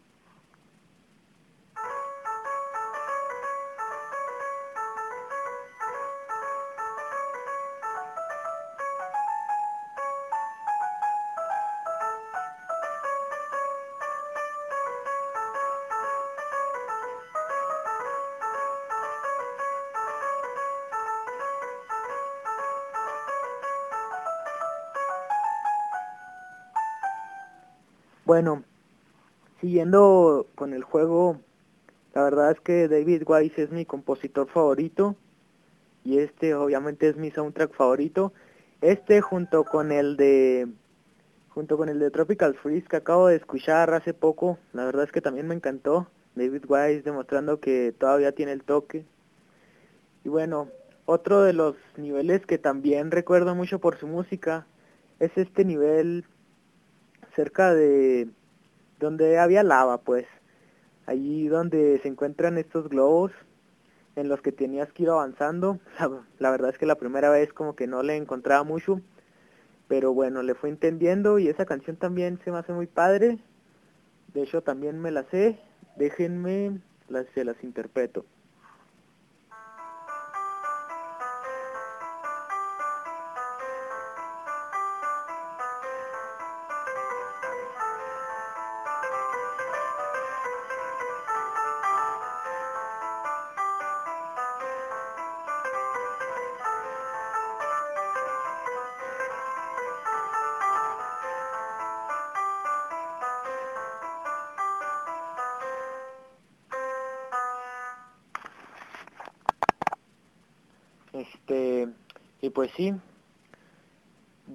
Bueno, siguiendo con el juego, la verdad es que David Wise es mi compositor favorito y este obviamente es mi soundtrack favorito. Este junto con el de junto con el de Tropical Freeze que acabo de escuchar hace poco, la verdad es que también me encantó. David Wise demostrando que todavía tiene el toque. Y bueno, otro de los niveles que también recuerdo mucho por su música es este nivel cerca de donde había lava, pues. Allí donde se encuentran estos globos en los que tenías que ir avanzando. La, verdad es que la primera vez como que no le encontraba mucho. Pero bueno, le fue entendiendo y esa canción también se me hace muy padre. De hecho también me la sé. Déjenme, las, se las interpreto. Pues sí,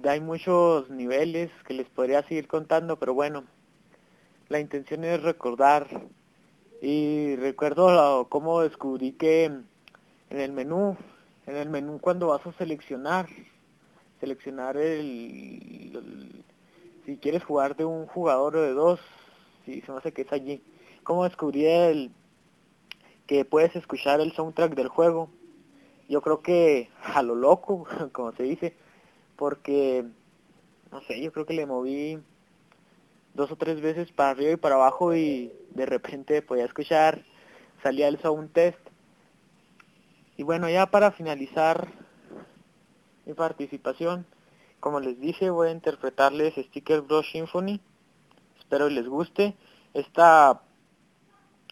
hay muchos niveles que les podría seguir contando, pero bueno, la intención es recordar. Y recuerdo cómo descubrí que en el menú, en el menú cuando vas a seleccionar, seleccionar el, si quieres jugar de un jugador o de dos, si se me hace que es allí. Cómo descubrí el que puedes escuchar el soundtrack del juego. Yo creo que a lo loco, como se dice, porque no sé, yo creo que le moví dos o tres veces para arriba y para abajo y de repente podía escuchar, salía el sound test. Y bueno, ya para finalizar mi participación, como les dije, voy a interpretarles Sticker Bros Symphony. Espero les guste. Esta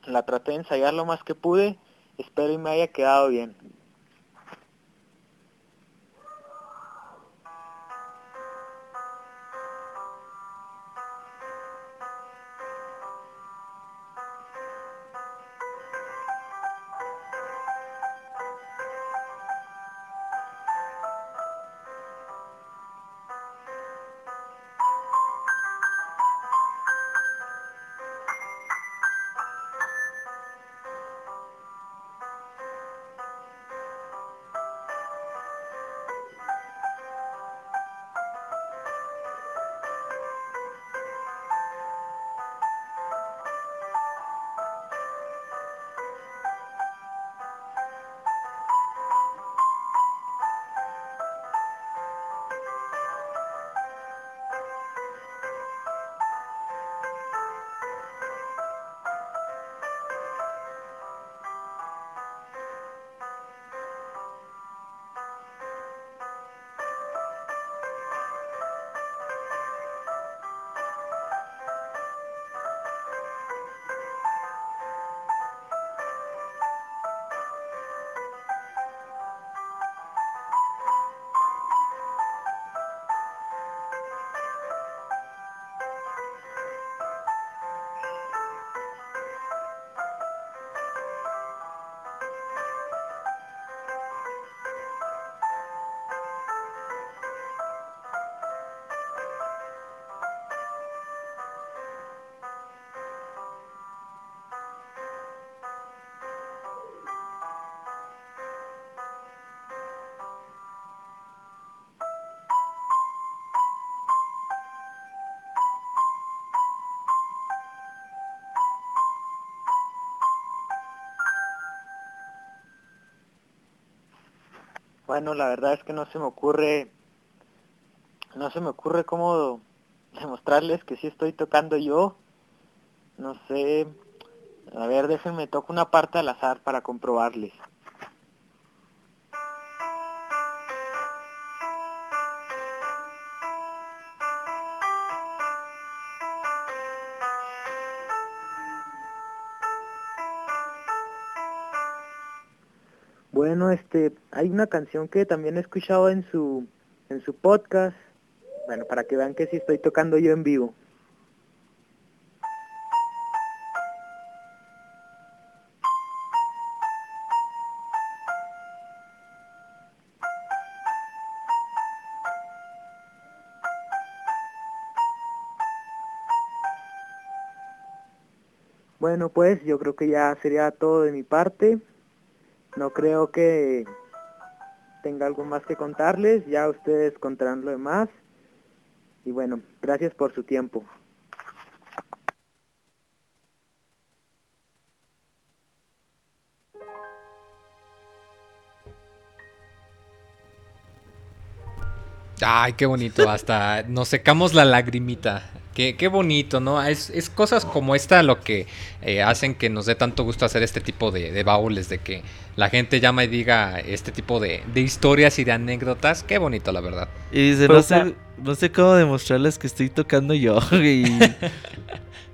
la traté de ensayar lo más que pude. Espero y me haya quedado bien. Bueno, la verdad es que no se me ocurre, no se me ocurre cómo demostrarles que sí estoy tocando yo. No sé, a ver, déjenme toco una parte al azar para comprobarles. Bueno, este, hay una canción que también he escuchado en su, en su podcast. Bueno, para que vean que sí estoy tocando yo en vivo. Bueno, pues yo creo que ya sería todo de mi parte. No creo que tenga algo más que contarles, ya ustedes contarán lo demás. Y bueno, gracias por su tiempo. Ay, qué bonito, hasta nos secamos la lagrimita. Qué, qué bonito, ¿no? Es, es, cosas como esta lo que eh, hacen que nos dé tanto gusto hacer este tipo de, de, baúles, de que la gente llama y diga este tipo de, de historias y de anécdotas. Qué bonito, la verdad. Y dice, no sé, no sé cómo demostrarles que estoy tocando yo. Y...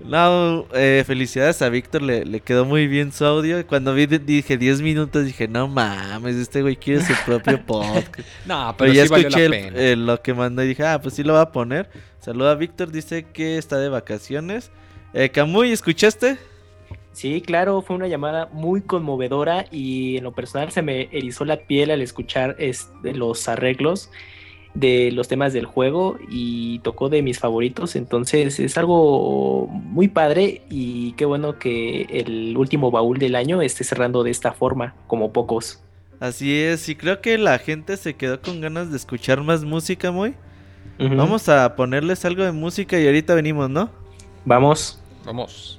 no, eh, felicidades a Víctor, le, le, quedó muy bien su audio. Cuando vi, dije 10 minutos, dije, no mames, este güey quiere su propio podcast. no, pero, pero ya sí escuché valió la el, pena. eh, lo que mandó y dije, ah, pues sí lo va a poner. Saluda a Víctor, dice que está de vacaciones. Eh, Camuy, ¿escuchaste? Sí, claro, fue una llamada muy conmovedora y en lo personal se me erizó la piel al escuchar este, los arreglos. De los temas del juego y tocó de mis favoritos, entonces es algo muy padre y qué bueno que el último baúl del año esté cerrando de esta forma, como pocos. Así es, y creo que la gente se quedó con ganas de escuchar más música, muy. Vamos a ponerles algo de música y ahorita venimos, ¿no? Vamos. Vamos.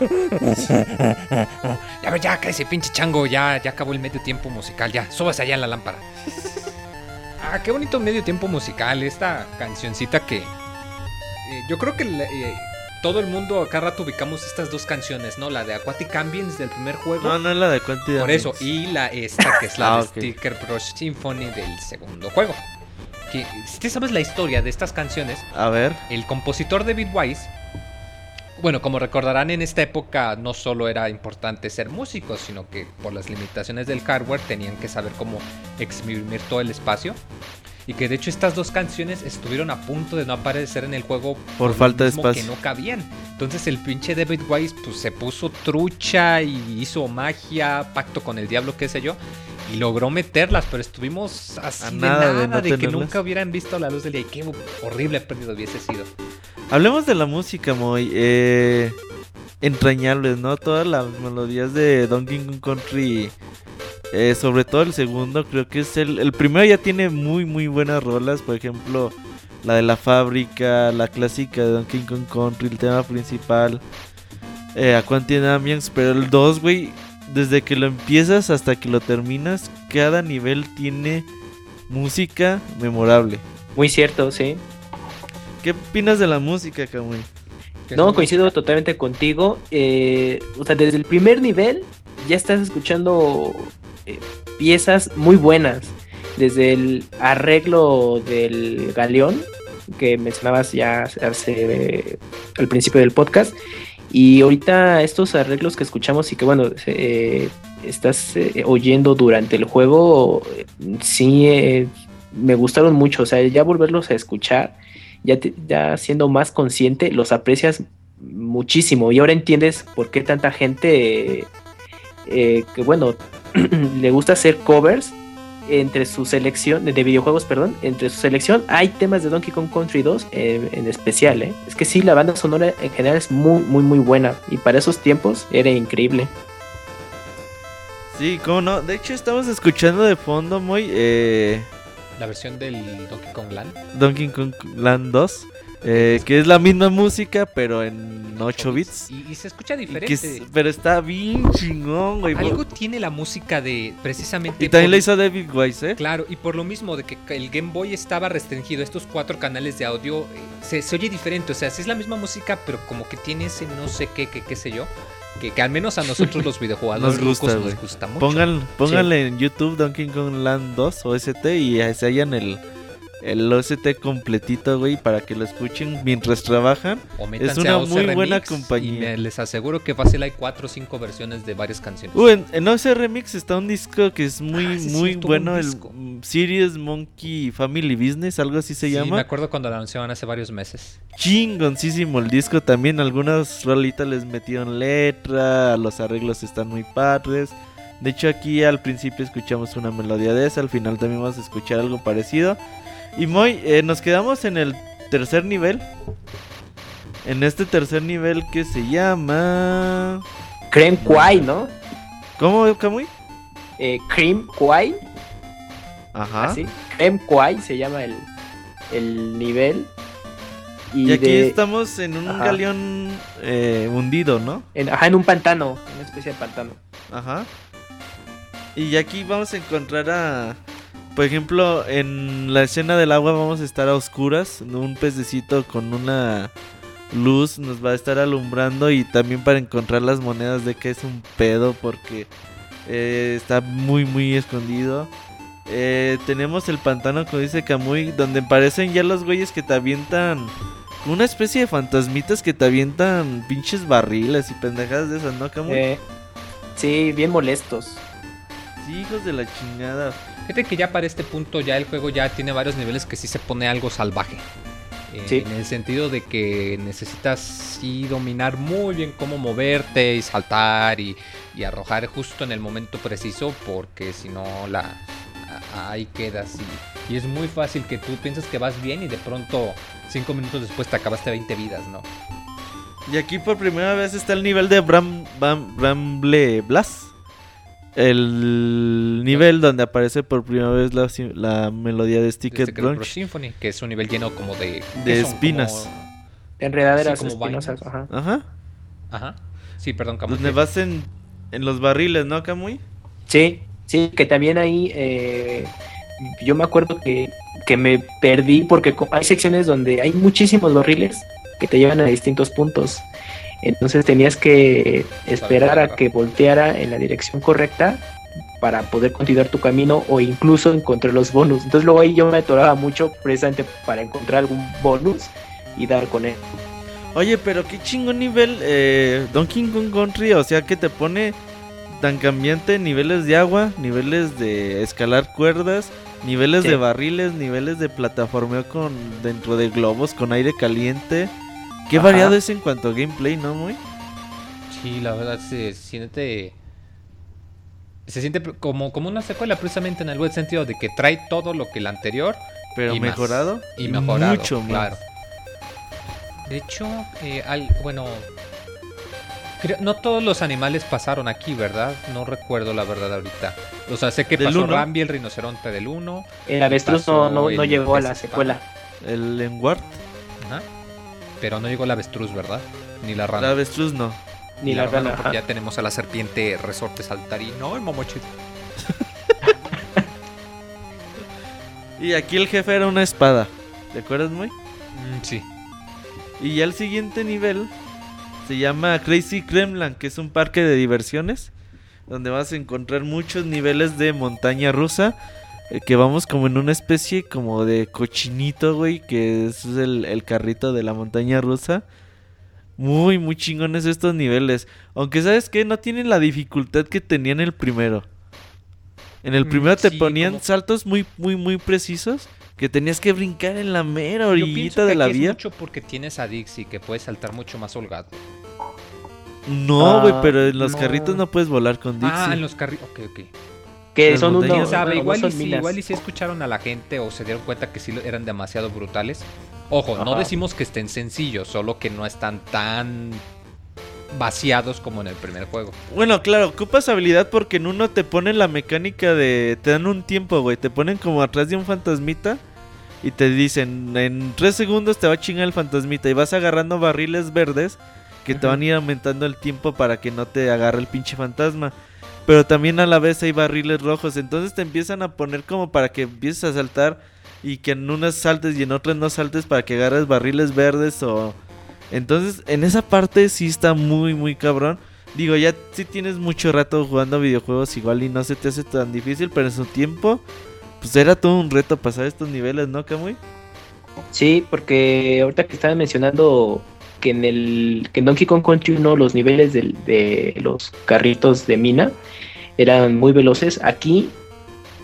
Ya ver, ya, cállese, pinche chango. Ya, ya acabó el medio tiempo musical. Ya, súbase allá en la lámpara. Ah, qué bonito medio tiempo musical. Esta cancioncita que. eh, yo creo que eh, todo el mundo acá rato ubicamos estas dos canciones, ¿no? La de Aquatic Ambience del primer juego. No, no es la de Quantity Por eso, y la esta que es la Ah, de. Sticker Brush Symphony del segundo juego. Que, si te sabes la historia de estas canciones, A ver. el compositor David Wise, bueno, como recordarán, en esta época no solo era importante ser músicos, sino que por las limitaciones del hardware tenían que saber cómo exprimir todo el espacio. Y que de hecho estas dos canciones estuvieron a punto de no aparecer en el juego Por falta de espacio. Que no cabían. Entonces el pinche David Wise pues se puso trucha y hizo magia, pacto con el diablo, qué sé yo. Y logró meterlas, pero estuvimos así A de nada nada, de que nunca hubieran visto la luz del día. Y qué horrible pérdida hubiese sido. Hablemos de la música, muy eh, entrañables, ¿no? Todas las melodías de Donkey Kong Country, eh, sobre todo el segundo, creo que es el... El primero ya tiene muy, muy buenas rolas, por ejemplo, la de la fábrica, la clásica de Donkey Kong Country, el tema principal, eh, a Quantum Ambience, pero el 2, güey, desde que lo empiezas hasta que lo terminas, cada nivel tiene música memorable. Muy cierto, sí. ¿Qué opinas de la música, Kamui? No, coincido totalmente contigo. eh, o sea, desde el primer nivel ya estás escuchando eh, piezas muy buenas. Desde el arreglo del galeón que mencionabas ya hace, al principio del podcast. Y ahorita estos arreglos que escuchamos y que bueno, eh, estás eh, oyendo durante el juego, sí me gustaron mucho. O sea, ya volverlos a escuchar, ya, siendo más consciente, los aprecias muchísimo. Y ahora entiendes por qué tanta gente eh, que bueno, le gusta hacer covers entre su selección de videojuegos, perdón, entre su selección hay temas de Donkey Kong Country 2 eh, en especial, ¿eh? Es que sí, la banda sonora en general es muy, muy, muy buena y para esos tiempos era increíble. Sí, cómo no. De hecho, estamos escuchando de fondo muy eh, La versión del Donkey Kong Land. Donkey Kong Land 2, eh, que es la misma música, pero en 8 bits. Y, y se escucha diferente. es- pero está bien chingón, güey. Algo tiene la música de precisamente. Y también por- la hizo David Wise, ¿eh? Claro, y por lo mismo de que el Game Boy estaba restringido, estos cuatro canales de audio, eh, se, se oye diferente. O sea, sí es la misma música, pero como que tiene ese no sé qué, que qué sé yo. Que, que al menos a nosotros los videojuegos Nos gusta, nos gusta mucho. Pongan, pónganle en YouTube Donkey Kong Land 2 OST y se hallan el, el OST completito, güey, para que lo escuchen mientras trabajan. O métanse una muy buena Remix compañía. Y me- les aseguro que fácil hay cuatro o cinco versiones de varias canciones. Uh, en, en OC Remix está un disco que es muy, Ah, sí es muy cierto, bueno, el Serious Monkey Family Business, algo así se Sí, llama. me acuerdo cuando lo anunciaban hace varios meses. Chingoncísimo el disco también. Algunas rolitas les metieron letra. Los arreglos están muy padres. De hecho, aquí al principio escuchamos una melodía de esa. Al final también vamos a escuchar algo parecido. Y muy, eh, nos quedamos en el tercer nivel. En este tercer nivel que se llama. Cream Kwai, ¿no? ¿Cómo, Kamui? Eh, Cream Kwai, Ajá. así. Cream Kwai se llama el, el nivel. Y, Y aquí de- estamos en un Ajá. galeón eh, hundido, ¿no? en, ajá, en un pantano, una especie de pantano. Ajá. Y aquí vamos a encontrar a... Por ejemplo, en la escena del agua vamos a estar a oscuras. Un pececito con una luz nos va a estar alumbrando. Y también para encontrar las monedas de que es un pedo porque eh, está muy, muy escondido. Eh, tenemos el pantano, como dice Kamui, donde parecen ya los güeyes que te avientan... Una especie de fantasmitas que te avientan pinches barriles y pendejadas de esas, ¿no, Kamui? Eh, sí, bien molestos. Sí, hijos de la chingada. Fíjate que ya para este punto ya el juego ya tiene varios niveles que sí se pone algo salvaje. Eh, Sí. En el sentido de que necesitas sí dominar muy bien cómo moverte y saltar y, y arrojar justo en el momento preciso porque si no la a- ahí quedas y, y es muy fácil que tú piensas que vas bien y de pronto cinco minutos después te acabaste 20 vidas, ¿no? Y aquí por primera vez está el nivel de Bram, Bram- Bramble Blast. El nivel donde aparece por primera vez la, la melodía de Sticker Brunch. Symphony, que es un nivel lleno como de... De ¿qué son? espinas. Enredaderas Sí, como espinosas. Ajá. Ajá. Ajá. Sí, perdón, Camuy. Donde vas en, en los barriles, ¿no, Camuy? Sí, sí, que también ahí eh, yo me acuerdo que, que me perdí porque hay secciones donde hay muchísimos barriles que te llevan a distintos puntos. Entonces tenías que esperar a que volteara en la dirección correcta para poder continuar tu camino o incluso encontrar los bonus. Entonces luego ahí yo me atoraba mucho precisamente para encontrar algún bonus y dar con él. Oye, pero qué chingón nivel eh, Donkey Kong Country, o sea que te pone tan cambiante niveles de agua, niveles de escalar cuerdas, niveles Sí. de barriles, niveles de plataformeo con dentro de globos con aire caliente. Qué Ajá. variado es en cuanto a gameplay, ¿no, muy? Sí, la verdad se siente. Se siente como, como una secuela, precisamente en el buen sentido de que trae todo lo que el anterior Pero Y más. mejorado y mejorado. mucho más. claro. De hecho, eh, al, bueno. creo- no todos los animales pasaron aquí, ¿verdad? No recuerdo la verdad ahorita. O sea, sé que Del pasó uno. Rambi, el rinoceronte del 1. El avestruz no, no, no llegó a la secuela. El Enward, Pero no llegó el avestruz, ¿verdad? Ni la rana. la avestruz no. Ni la rana. porque ya tenemos a la serpiente resorte saltarín. No, el momochito. Y aquí el jefe era una espada. ¿Te acuerdas, muy? Mm, sí. Y ya el siguiente nivel se llama Crazy Kremland, que es un parque de diversiones. Donde vas a encontrar muchos niveles de montaña rusa. Eh, que vamos como en una especie como de cochinito, güey. Que es el, el carrito de la montaña rusa. Muy, muy chingones estos niveles. Aunque sabes que no tienen la dificultad que tenían el primero. En el Mm, primero te ponían como- saltos muy, muy, muy precisos. Que tenías que brincar en la mera Yo pienso orillita que de la es vía. mucho porque tienes a Dixie que puede saltar mucho más holgado. No, güey, Ah, pero en los no. carritos no puedes volar con Dixie. Ah, en los carritos. Ok, ok. Que son montañas. unos. O sea, no, no igual, y son sí, minas. igual y sí escucharon a la gente o se dieron cuenta que sí eran demasiado brutales. Ojo, no decimos que estén sencillos, solo que no están tan vaciados como en el primer juego. Bueno, claro, ocupas habilidad porque en uno te ponen la mecánica de... Te dan un tiempo, güey. Te ponen como atrás de un fantasmita y te dicen, en tres segundos te va a chingar el fantasmita y vas agarrando barriles verdes que te van a ir aumentando el tiempo para que no te agarre el pinche fantasma. Pero también a la vez hay barriles rojos, entonces te empiezan a poner como para que empieces a saltar y que en unas saltes y en otras no saltes para que agarres barriles verdes o... Entonces, en esa parte sí está muy, muy cabrón. Digo, ya si tienes mucho rato jugando videojuegos igual y no se te hace tan difícil, pero en su tiempo, pues era todo un reto pasar estos niveles, ¿no, Kamui? Sí, porque ahorita que estaban mencionando que en el que en Donkey Kong Country 1 los niveles de, los carritos de mina eran muy veloces, aquí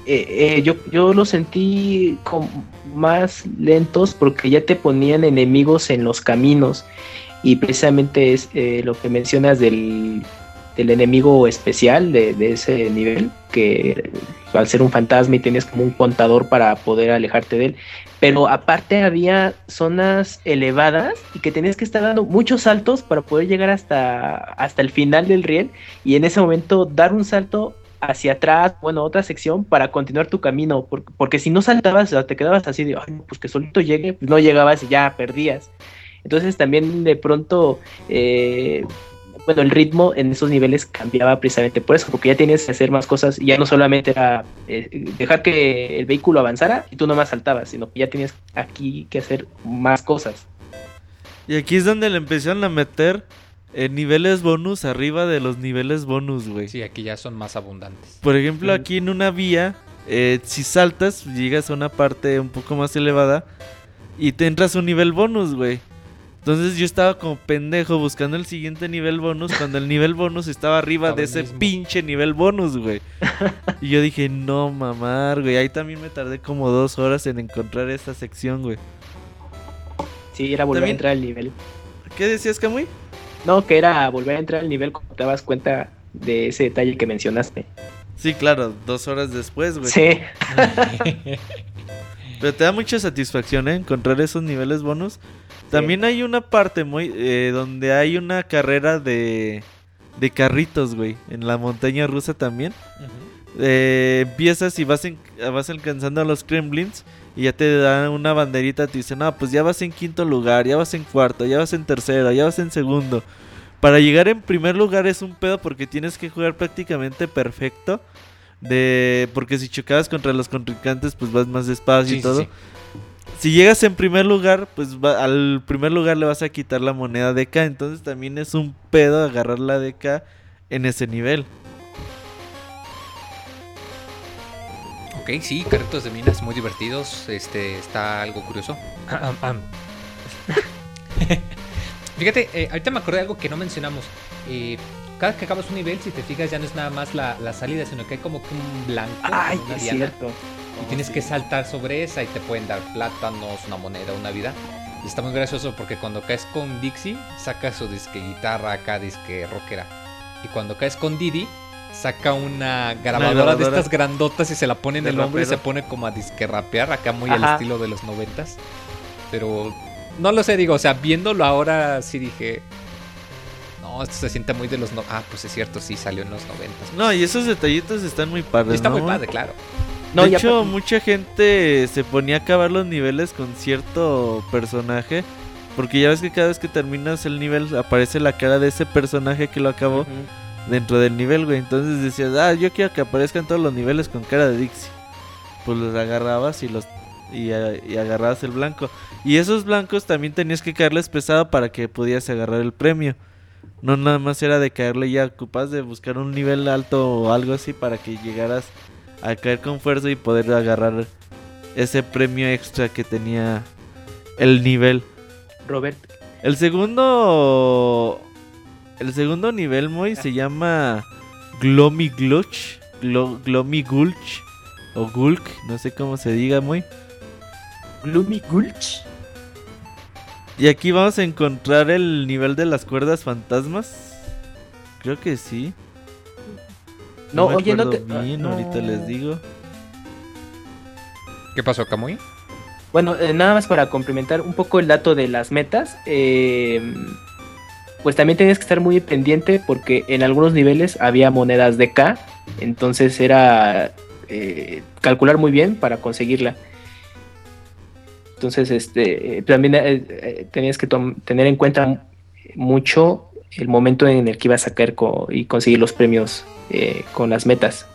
eh, eh, yo, yo los sentí como más lentos porque ya te ponían enemigos en los caminos. Y precisamente es eh, lo que mencionas del, del enemigo especial de, ese nivel, que al ser un fantasma y tienes como un contador para poder alejarte de él, pero aparte había zonas elevadas y que tenías que estar dando muchos saltos para poder llegar hasta, hasta el final del riel y en ese momento dar un salto hacia atrás, bueno, otra sección para continuar tu camino, por- porque, si no saltabas, te quedabas así de, "Ay, pues que solito llegue, pues no llegabas y ya perdías. Entonces también de pronto, eh, bueno, el ritmo en esos niveles cambiaba precisamente por eso, porque ya tenías que hacer más cosas y ya no solamente era eh, dejar que el vehículo avanzara y tú nomás saltabas, sino que ya tenías aquí que hacer más cosas. Y aquí es donde le empezaron a meter eh, niveles bonus arriba de los niveles bonus, güey. Sí, aquí ya son más abundantes. Por ejemplo, aquí en una vía, eh, si saltas, llegas a una parte un poco más elevada y te entras a un nivel bonus, güey. Entonces yo estaba como pendejo buscando el siguiente nivel bonus cuando el nivel bonus estaba arriba Estaba de ese mismo. pinche nivel bonus, güey. y yo dije, no mamar, güey. Ahí también me tardé como dos horas en encontrar esta sección, güey. Sí, era volver También- a entrar al nivel. ¿Qué decías, Kamui? No, que era volver a entrar al nivel cuando te das cuenta de ese detalle que mencionaste. Sí, claro, dos horas después, güey. Sí, Pero te da mucha satisfacción, ¿eh? Encontrar esos niveles bonus. También hay una parte muy eh, donde hay una carrera de, de carritos, güey. En la montaña rusa también. Eh, empiezas y vas, en- vas alcanzando a los Kremlins y ya te dan una banderita. Te dicen, no, pues ya vas en quinto lugar, ya vas en cuarto, ya vas en tercero, ya vas en segundo. para llegar en primer lugar es un pedo porque tienes que jugar prácticamente perfecto. De, porque si chocabas contra los contrincantes, pues vas más despacio Sí, y sí, todo. sí. Si llegas en primer lugar, pues va- al primer lugar le vas a quitar la moneda DK. Entonces también es un pedo agarrar la DK en ese nivel. Ok, sí, carritos de minas muy divertidos. Este está algo curioso. Fíjate, eh, ahorita me acordé de algo que no mencionamos. Eh, cada que acabas un nivel, si te fijas, ya no es nada más la, la salida, sino que hay como que un blanco, Ay, una es diana, cierto. Y tienes que saltar sobre esa y te pueden dar plátanos, una moneda, una vida. Y está muy gracioso porque cuando caes con Dixie, saca su disque guitarra acá, disque rockera. Y cuando caes con Didi, saca una grabadora, de grabadora. estas grandotas y se la pone en el hombro y se pone como a disque rapear, acá muy al Ajá. estilo de los noventas. Pero no lo sé, digo, o sea, viéndolo ahora sí dije. No, esto se siente muy de los no. Ah, pues es cierto, sí salió en los noventas. No, y esos detallitos están muy padres. Está muy ¿no? padre, claro. No, de hecho, mucha gente se ponía a acabar los niveles con cierto personaje. Porque ya ves que cada vez que terminas el nivel aparece la cara de ese personaje que lo acabó dentro del nivel, güey. Entonces decías, ah, yo quiero que aparezcan todos los niveles con cara de Dixie. Pues los agarrabas y los y, agarrabas el blanco. Y esos blancos también tenías que caerles pesado para que pudieras agarrar el premio. No nada más era de caerle ya ocupas de buscar un nivel alto o algo así para que llegaras a caer con fuerza y poder agarrar ese premio extra que tenía el nivel. Robert, El segundo. El segundo nivel, muy se llama Glomy Glutch. Glo- Glomy Gulch. O Gulk, no sé cómo se diga, muy. Gloomy Gulch. Y aquí vamos a encontrar el nivel de las cuerdas fantasmas. Creo que sí. No, me oye, no te. ah, Bien, no. ahorita les digo. ¿Qué pasó, Kamui? Bueno, eh, nada más para complementar un poco el dato de las metas. eh, pues también tenías que estar muy pendiente porque en algunos niveles había monedas de K. Entonces era eh, calcular muy bien para conseguirla. Entonces, este, eh, también tenías que tener en cuenta mucho el momento en el que ibas a caer co- y conseguir los premios eh, con las metas.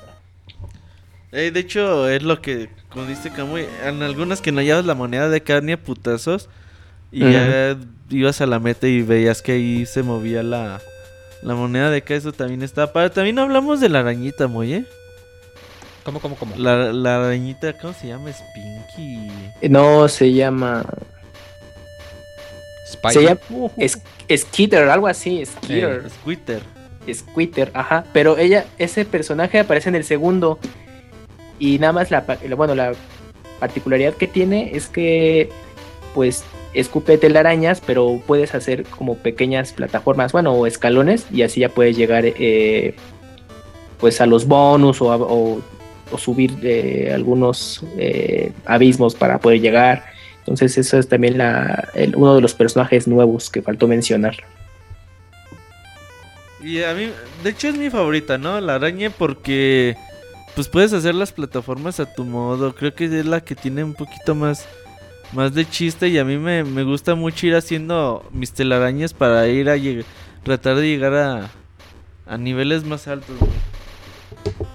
Eh, de hecho, es lo que, como dice Camuy, en algunas que no llevas la moneda de carne a putazos y ya ibas a la meta y veías que ahí se movía la, la moneda de queso también está padre. También hablamos de la arañita, muy, ¿eh? ¿Cómo, cómo, cómo? La, la arañita, ¿cómo se llama? Spinky. Eh, No, se llama... Spidey. Se llama es, Skitter, algo así, Skitter. Squitter. Squitter, ajá. Pero ella, ese personaje aparece en el segundo. Y nada más la, bueno, la particularidad que tiene es que pues escupe telarañas, pero puedes hacer como pequeñas plataformas, bueno, o escalones, y así ya puedes llegar eh, pues a los bonus o, a- o- o subir eh, algunos eh, abismos para poder llegar. Entonces eso es también la, el- uno de los personajes nuevos que faltó mencionar. Y a mí, de hecho es mi favorita, ¿no? La araña porque pues puedes hacer las plataformas a tu modo. Creo que es la que tiene un poquito más más de chiste y a mí me, me gusta mucho ir haciendo mis telarañas para ir a tratar de llegar a a niveles más altos. güey.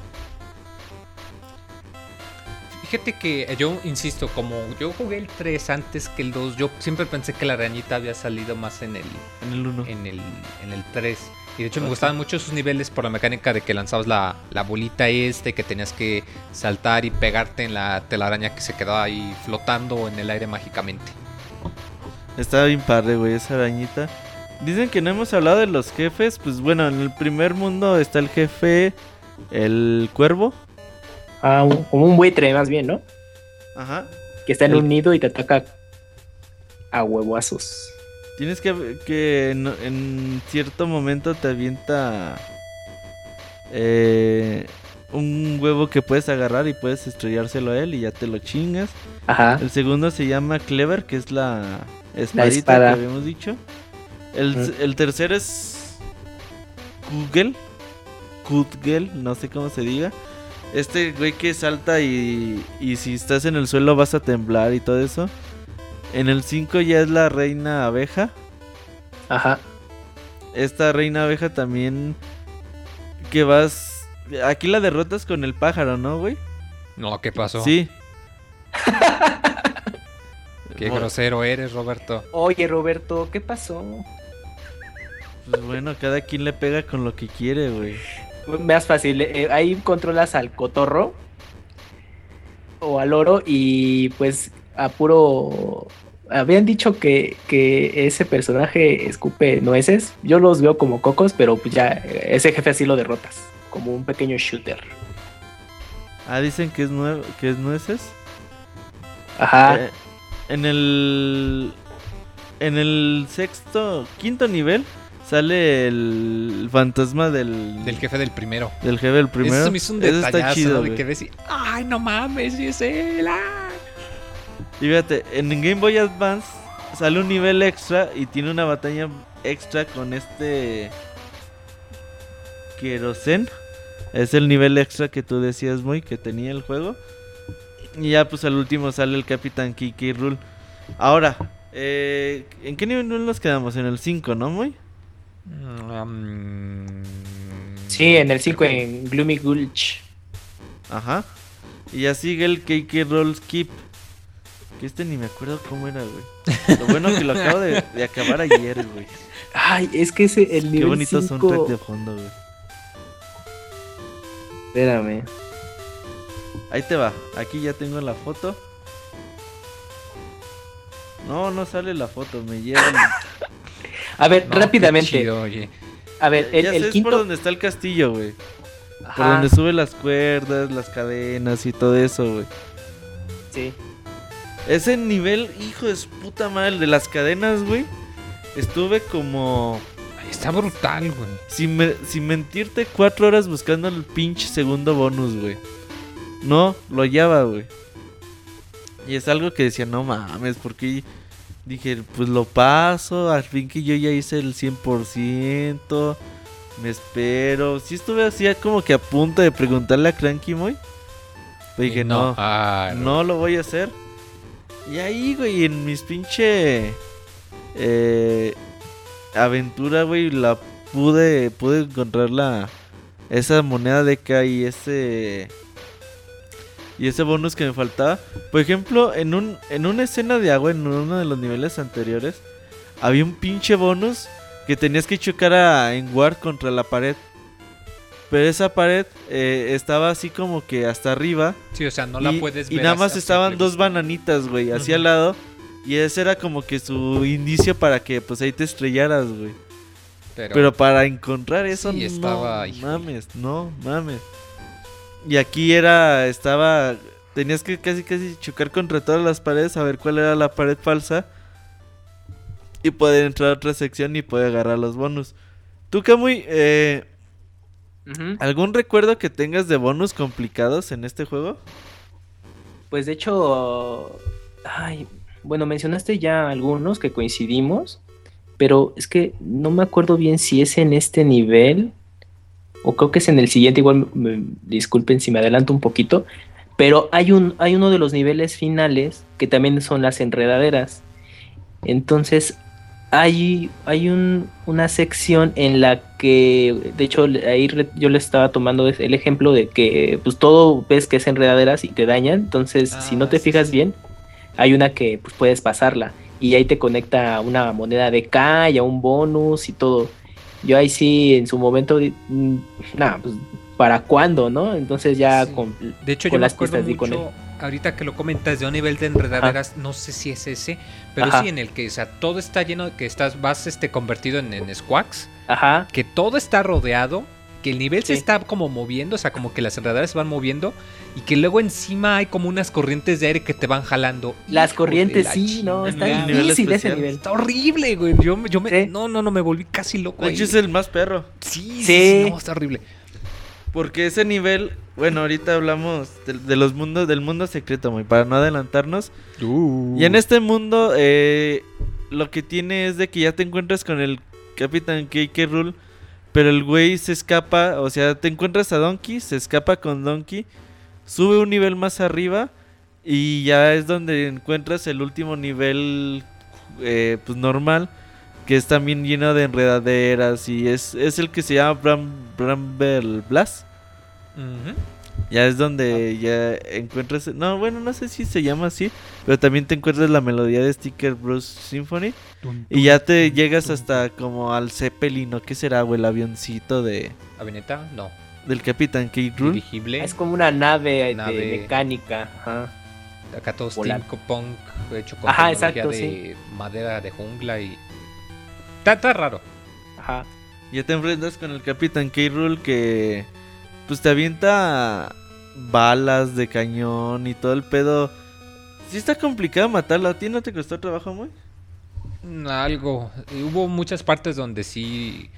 Fíjate que yo insisto, como yo jugué el 3 antes que el 2, yo siempre pensé que la arañita había salido más en el, En el 1. en el, en el 3. Y de hecho me gustaban mucho esos niveles por la mecánica de que lanzabas la, la bolita este, que tenías que saltar y pegarte en la telaraña que se quedaba ahí flotando en el aire mágicamente. Estaba bien padre, güey, esa arañita. Dicen que no hemos hablado de los jefes. Pues bueno, en el primer mundo está el jefe, el cuervo. Ah, un- como un buitre más bien, ¿no? Ajá. Que está en El- un nido y te ataca a huevuazos. Tienes que que en, en cierto momento te avienta eh, un huevo que puedes agarrar y puedes estrellárselo a él y ya te lo chingas. Ajá. El segundo se llama Clever, que es la espadita espada. que habíamos dicho. El, Mm. el tercero es Kugel. Kugel, no sé cómo se diga. Este güey que salta y, y si estás en el suelo vas a temblar y todo eso. En el 5 ya es la reina abeja. Ajá. esta reina abeja también que vas aquí la derrotas con el pájaro, ¿no, güey? No, ¿qué pasó? Sí. Qué grosero eres, Roberto. Oye, Roberto, ¿qué pasó? Pues bueno, cada quien le pega con lo que quiere, güey. Más fácil, eh, ahí controlas al cotorro o al oro y pues a puro... Habían dicho que, que ese personaje escupe nueces. Yo los veo como cocos, pero pues ya ese jefe así lo derrotas. Como un pequeño shooter. Ah, dicen que es, nue que es nueces. Ajá. Eh, en el... En el sexto, quinto nivel sale el fantasma del... Del jefe del primero. Del jefe del primero. Eso me hizo un detallazo, está chido. De que ves y... ¡Ay, no mames! ¡Sí es él! ah". Y fíjate, en Game Boy Advance sale un nivel extra y tiene una batalla extra con este Kerosen. Es el nivel extra que tú decías muy que tenía el juego. Y ya pues al último sale el Capitán Kiki Rule. Ahora, eh, ¿en qué nivel nos quedamos? En el 5, ¿no, muy? Mm, Sí, en el 5 en Gloomy Gulch. Ajá. Y ya sigue el Kiki Roll Skip. Que este ni me acuerdo cómo era, güey. Lo bueno que lo acabo de, de acabar ayer, güey. Ay, es que ese el Qué nivel bonito 5... soundtrack de fondo, güey. Espérame. Ahí te va. Aquí ya tengo la foto. No, no sale la foto. Me llevan. A ver, no, rápidamente. chido, oye. A ver, el, ya el es por quinto. donde está el castillo, güey. Por donde sube las cuerdas, las cadenas y todo eso, güey. sí. Ese nivel, hijo de puta madre, el de las cadenas, güey. Estuve como. Está brutal, güey. Sin, me- sin mentirte, cuatro horas buscando el pinche segundo bonus, güey. No, lo hallaba, güey. Y es algo que decía, no mames, porque dije, pues lo paso, al fin que yo ya hice el 100%, me espero. Sí estuve así como que a punto de preguntarle a Cranky Moy. Pero dije, Y no, Ah, no lo voy a hacer. Y ahí, güey, en mis pinche eh, aventura, güey, la pude pude encontrar la esa moneda de K y ese y ese bonus que me faltaba. Por ejemplo, en un en una escena de agua en uno de los niveles anteriores había un pinche bonus que tenías que chocar a en Ward contra la pared. Pero esa pared eh, estaba así como que hasta arriba Sí, o sea, no la y, puedes y ver. nada a- más estaban dos bananitas, güey, así al lado. Y ese era como que su indicio para que pues ahí te estrellaras, güey. Pero, Pero para encontrar eso, Sí, estaba- no mames, no mames. Y aquí era, estaba, tenías que casi casi chocar contra todas las paredes a ver cuál era la pared falsa. Y poder entrar a otra sección y poder agarrar los bonus. Tú, Camuy, eh. ¿algún recuerdo que tengas de bonus complicados en este juego? Pues de hecho, ay, bueno, mencionaste ya algunos que coincidimos, pero es que no me acuerdo bien si es en este nivel o creo que es en el siguiente, igual me- me- disculpen si me adelanto un poquito, pero hay un hay uno de los niveles finales que también son las enredaderas. Entonces, hay, hay un- una sección en la que, de hecho, ahí yo le estaba tomando el ejemplo de que pues todo ves que es enredaderas y te dañan, entonces si no Ah, te fijas bien, hay una que pues, puedes pasarla y ahí te conecta a una moneda de K y a un bonus y todo. Yo ahí sí, en su momento, mm, nada, pues para cuándo, ¿no? Entonces ya Sí. con... De hecho, con yo me las acuerdo pistas di con mucho, ahorita que lo comentas, de un nivel de enredaderas, no sé si es ese, pero Ajá. sí en el que, o sea, todo está lleno de que estás, vas este, convertido en, en squawks, Ajá, que todo está rodeado, que el nivel se está como moviendo, o sea, como que las enredaderas se van moviendo, y que luego encima hay como unas corrientes de aire que te van jalando. las Hijo corrientes la sí, no, está El nivel difícil ese nivel. Está horrible, güey. Yo, me- yo me. Sí. No, no, no, me volví casi loco. De hecho es el más perro. Sí, sí, no, está horrible. Porque ese nivel, bueno, ahorita hablamos de, de los mundos, del mundo secreto, muy, para no adelantarnos. Y en este mundo, eh, lo que tiene es de que ya te encuentras con el Capitán Cake Rule, pero el güey se escapa, o sea, te encuentras a Donkey, se escapa con Donkey, sube un nivel más arriba y ya es donde encuentras el último nivel, eh, pues normal, que es también lleno de enredaderas y es, es el que se llama Bram, Bramble Blast. Ya es donde ya encuentras. No, bueno, no sé si se llama así. Pero también te encuentras la melodía de Sticker Bros Symphony. Y ya te llegas hasta como al Zeppelin, ¿o qué será, güey? El avioncito de ¿Avioneta? No. del Capitán Kate Rule. Dirigible. Es como una nave, de Nave. mecánica. Ajá. Acá todo Volar. steampunk hecho con Ajá, tecnología exacto, de madera de jungla y... Está, está raro. Ajá. Ya te enfrentas con el Capitán K. Rule que pues te avienta balas de cañón y todo el pedo. Sí está complicado matarlo. ¿A ti no te costó trabajo muy? Mm, Algo. Hubo muchas partes donde sí...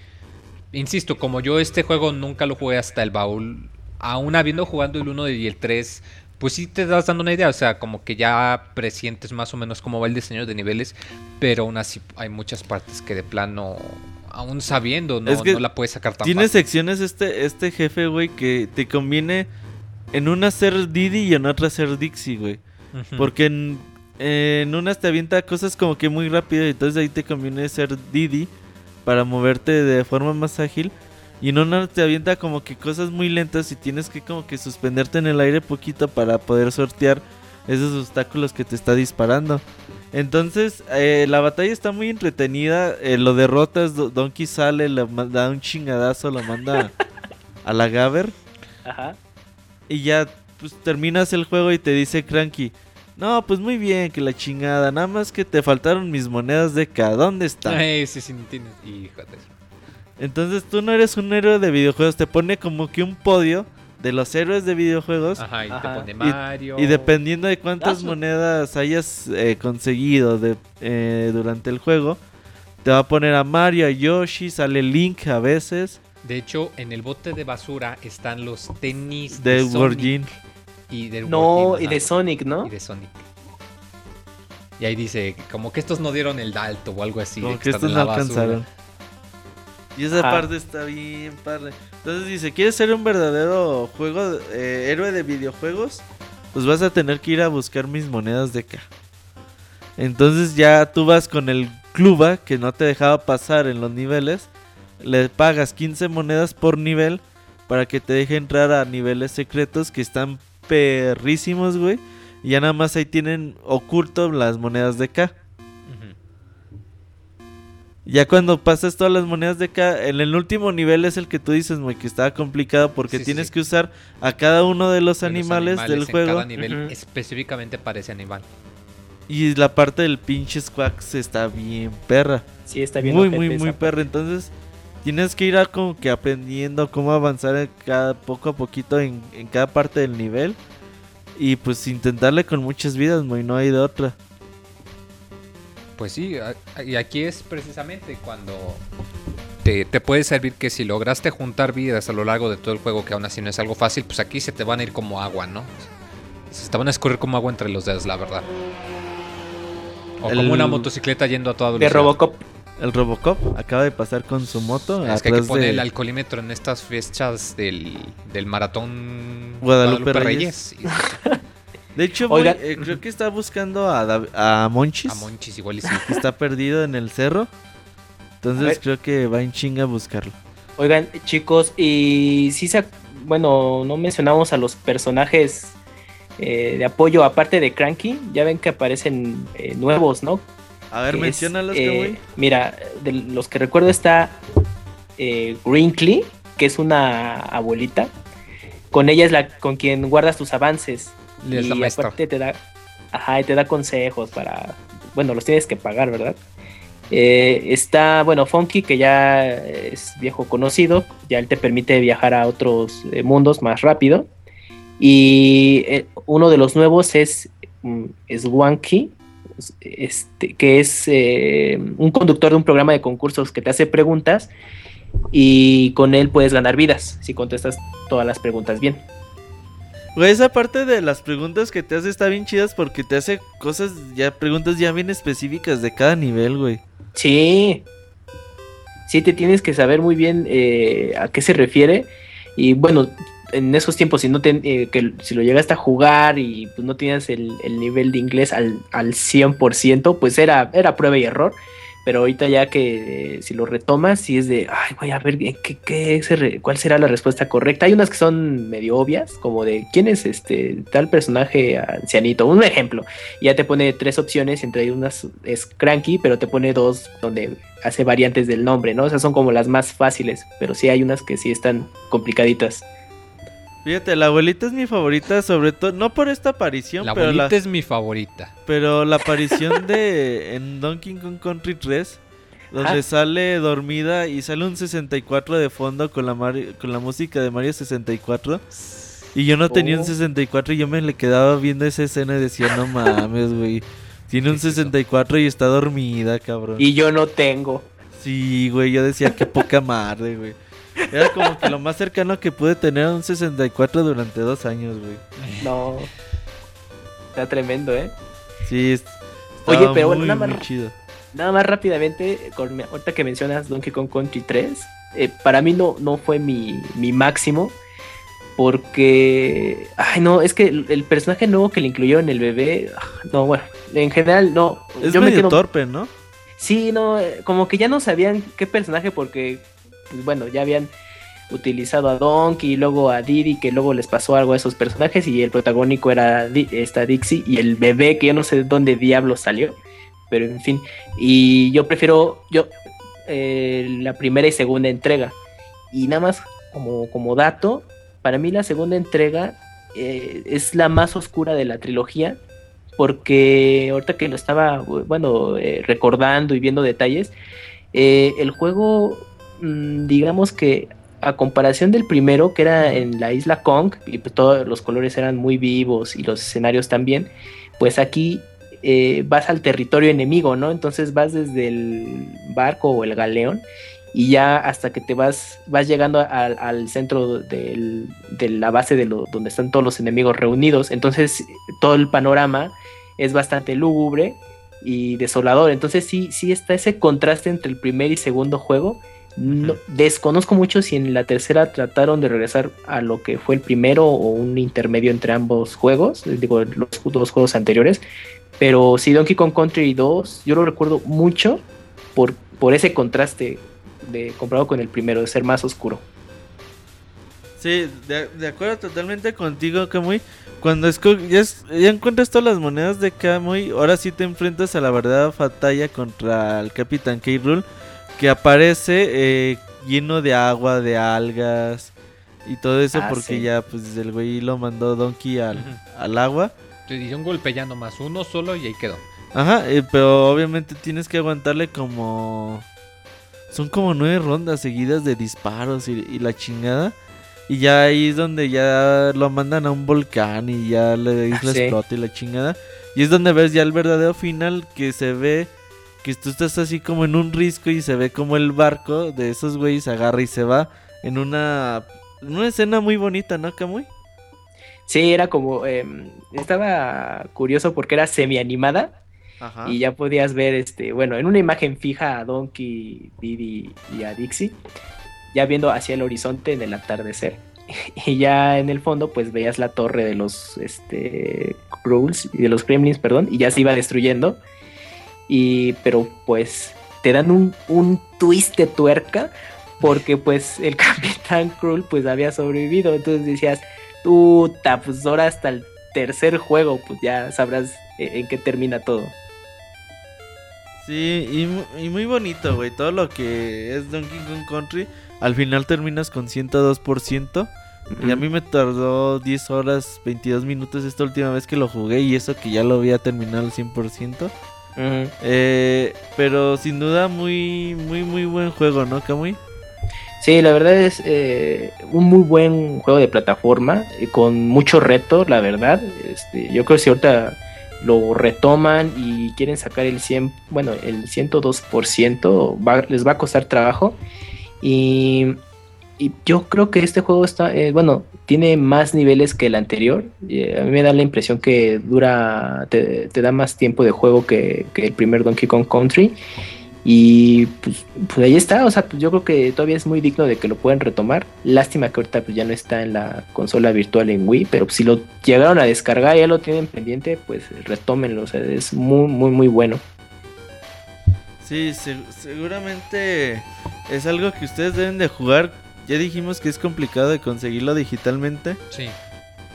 Insisto, como yo este juego nunca lo jugué hasta el baúl, aún habiendo jugando el 1 y el 3, pues sí te das dando una idea, o sea, como que ya presientes más o menos cómo va el diseño de niveles, pero aún así hay muchas partes que de plano, aún sabiendo, no, Es que no la puedes sacar tan Tiene fácil. secciones este, este jefe, güey, que te conviene en una ser Didi y en otra ser Dixie, güey. Porque en, en unas te avienta cosas como que muy rápido y entonces ahí te conviene ser Didi para moverte de forma más ágil. Y en una te avienta como que cosas muy lentas y tienes que como que suspenderte en el aire poquito para poder sortear esos obstáculos que te está disparando. Entonces eh, la batalla está muy entretenida. eh, lo derrotas, Do- Donkey sale, le da un chingadazo, lo manda a la Gaber. Ajá. Y ya pues terminas el juego y te dice Cranky. No, pues muy bien, que la chingada. Nada más que te faltaron mis monedas de K. ¿Dónde están? Ay, sí, sí, no tienes- Entonces tú no eres un héroe de videojuegos. Te pone como que un podio de los héroes de videojuegos. Ajá, y te pone Mario. Y dependiendo de cuántas Gaso. monedas hayas eh, conseguido de, eh, durante el juego, te va a poner a Mario, a Yoshi, sale Link a veces, De hecho, en el bote de basura están los tenis de Sonic Wargin. y del No, y de Sonic, ¿no? y de Sonic. Y ahí dice, como que estos no dieron el dalto o algo así. de Como que están estos en no la basura. Y esa Ajá. parte está bien padre. Entonces dice, ¿quieres ser un verdadero juego eh, héroe de videojuegos? Pues vas a tener que ir a buscar mis monedas de K. Entonces ya tú vas con el cluba que no te dejaba pasar en los niveles. Le pagas 15 monedas por nivel para que te deje entrar a niveles secretos que están perrísimos, güey. Y ya nada más ahí tienen oculto las monedas de K. Ya cuando pasas todas las monedas de acá, en el último nivel es el que tú dices, muy que estaba complicado porque Sí, tienes sí. que usar a cada uno de los De los animales, del en juego Cada nivel específicamente para ese animal. y la parte del pinche Squax está bien perra. Sí, está bien. muy, muy, muy perra. Entonces tienes que ir a como que aprendiendo cómo avanzar en cada, poco a poquito en, en cada parte del nivel. Y pues intentarle con muchas vidas, muy no hay de otra. Pues sí, y aquí es precisamente cuando te, te puede servir que si lograste juntar vidas a lo largo de todo el juego, que aún así no es algo fácil, pues aquí se te van a ir como agua, ¿no? Se te van a escurrir como agua entre los dedos, la verdad. O El- como una motocicleta yendo a toda De velocidad. Robocop. El Robocop acaba de pasar con su moto. Es que hay que poner de- el alcoholímetro en estas fechas del, del maratón Guadalupe Reyes. De hecho, voy- eh, creo que está buscando a, Dav- a Monchis, a Monchis igual y sí. que está perdido en el cerro. Entonces creo que va en chinga a buscarlo. Oigan, chicos, y si se, bueno, no mencionamos a los personajes eh, de apoyo aparte de Cranky, ya ven que aparecen eh, nuevos, ¿no? A ver, Que es, menciónalos, eh, Kamui. Mira, de los que recuerdo está eh, Brinkley, que es una abuelita. Con ella es la con quien guardas tus avances. Es y aparte te da, ajá, y te da consejos para, bueno, los tienes que pagar, ¿verdad? Eh, está, bueno, Funky, que ya es viejo conocido, ya él te permite viajar a otros eh, mundos más rápido. Y eh, uno de los nuevos es mm, Swanky, este, que es un conductor de un programa de concursos que te hace preguntas y con él puedes ganar vidas si contestas todas las preguntas bien. Güey, esa parte de las preguntas que te hace está bien chidas porque te hace cosas, ya preguntas ya bien específicas de cada nivel, güey. Sí. Sí, te tienes que saber muy bien eh, a qué se refiere. Y bueno, en esos tiempos, si no te, eh, que si lo llegaste a jugar y pues, no tenías el, el nivel de inglés al, al 100%, pues era, era prueba y error. Pero ahorita ya que eh, si lo retomas, sí es de, ay, voy a ver ¿qué, qué se cuál será la respuesta correcta. Hay unas que son medio obvias, como de quién es este tal personaje ancianito. Un ejemplo, ya te pone tres opciones, entre unas es Cranky, pero te pone dos donde hace variantes del nombre, ¿no? O sea, son como las más fáciles, pero sí hay unas que sí están complicaditas. Fíjate, la abuelita es mi favorita, sobre todo, no por esta aparición, La pero abuelita la, es mi favorita. pero la aparición de en Donkey Kong Country 3, donde Ajá. sale dormida y sale un 64 de fondo con la, Mario- con la música de Mario 64. Y yo no tenía un Oh. 64 y yo me le quedaba viendo esa escena y decía, no mames, güey. Tiene un ¿Qué es eso? 64 y está dormida, cabrón. Y yo no tengo. Sí, güey, yo decía, qué poca madre, güey. Era como que lo más cercano que pude tener a un 64 durante dos años, güey. No. Está tremendo, ¿eh? Sí, Oye, pero bueno, nada más- chido. Nada más rápidamente, con, ahorita que mencionas Donkey Kong Country 3, eh, para mí no, no fue mi, mi máximo. Porque. Ay, no, es que el, el personaje nuevo que le incluyeron el bebé. ah, No, bueno, en general no. Es yo me medio quedo. torpe, ¿no? Sí, no, eh, como que ya no sabían qué personaje porque, pues bueno, ya habían utilizado a Donkey y luego a Diddy, que luego les pasó algo a esos personajes y el protagónico era Di- esta Dixie y el bebé que yo no sé de dónde diablo salió, pero en fin, y yo prefiero yo eh, la primera y segunda entrega. Y nada más como, como dato, para mí la segunda entrega eh, es la más oscura de la trilogía porque ahorita que lo estaba, bueno, eh, recordando y viendo detalles, el juego, digamos que a comparación del primero, que era en la isla Kong, y pues todos los colores eran muy vivos y los escenarios también, pues aquí eh, vas al territorio enemigo, ¿no? Entonces vas desde el barco o el galeón y ya hasta que te vas, vas llegando al, centro de la base de lo, donde están todos los enemigos reunidos. Entonces todo el panorama es bastante lúgubre y desolador. Entonces sí, sí está ese contraste entre el primer y segundo juego. No- desconozco mucho si en la tercera trataron de regresar a lo que fue el primero o un intermedio entre ambos juegos, digo, los dos juegos anteriores. Pero sí, Donkey Kong Country 2, yo lo recuerdo mucho por, por ese contraste de comparado con el primero, de ser más oscuro. Sí, de, de acuerdo totalmente contigo, Kamui. Cuando ya, es- ya encuentras todas las monedas de Kamui, ahora sí te enfrentas a la verdadera batalla contra el Capitán K. Rool, que aparece eh, lleno de agua, de algas y todo eso, Ah, porque sí. ya pues el güey lo mandó Donkey al, al agua. Te di un golpe ya nomás, uno solo y ahí quedó. Ajá, eh, pero obviamente tienes que aguantarle como... Son como nueve rondas seguidas de disparos y, y la chingada. Y ya ahí es donde ya lo mandan a un volcán y ya la isla sí. explota y la chingada. Y es donde ves ya el verdadero final que se ve que tú estás así como en un risco y se ve como el barco de esos güeyes agarra y se va en una, una escena muy bonita, ¿no, Kamui? Sí, era como. em, estaba curioso porque era semi-animada. Ajá. y ya podías ver, este, bueno, en una imagen fija a Donkey, Diddy y a Dixie, ya viendo hacia el horizonte en el atardecer. Y ya en el fondo, pues veías la torre de los, este, Krulls y de los Gremlins, perdón, y ya se iba destruyendo. Y, pero pues, te dan un, un twist de tuerca, porque pues el Capitán Krull, pues había sobrevivido. Entonces decías, puta, pues ahora hasta el tercer juego, pues ya sabrás eh, en qué termina todo. Sí, y, y muy bonito, güey. Todo lo que es Donkey Kong Country, al final terminas con 102%. Y a mí me tardó 10 horas, 22 minutos esta última vez que lo jugué. Y eso que ya lo había terminado al 100%. Eh, pero sin duda, muy, muy, muy buen juego, ¿no, Kamui? Sí, la verdad es eh, un muy buen juego de plataforma, eh, con mucho reto, la verdad. Este, yo creo que si ahorita lo retoman y quieren sacar el 100, bueno, el 102%, va- les va a costar trabajo. Y, y yo creo que este juego está, eh, bueno, tiene más niveles que el anterior. Eh, a mí me da la impresión que dura, te, da más tiempo de juego que, que el primer Donkey Kong Country. Y pues, pues ahí está, o sea, pues yo creo que todavía es muy digno de que lo puedan retomar. Lástima que ahorita pues ya no está en la consola virtual en Wii, pero si lo llegaron a descargar y ya lo tienen pendiente, pues retómenlo, o sea, es muy, muy, muy bueno. Sí, seguramente es algo que ustedes deben de jugar. Ya dijimos que es complicado de conseguirlo digitalmente. Sí.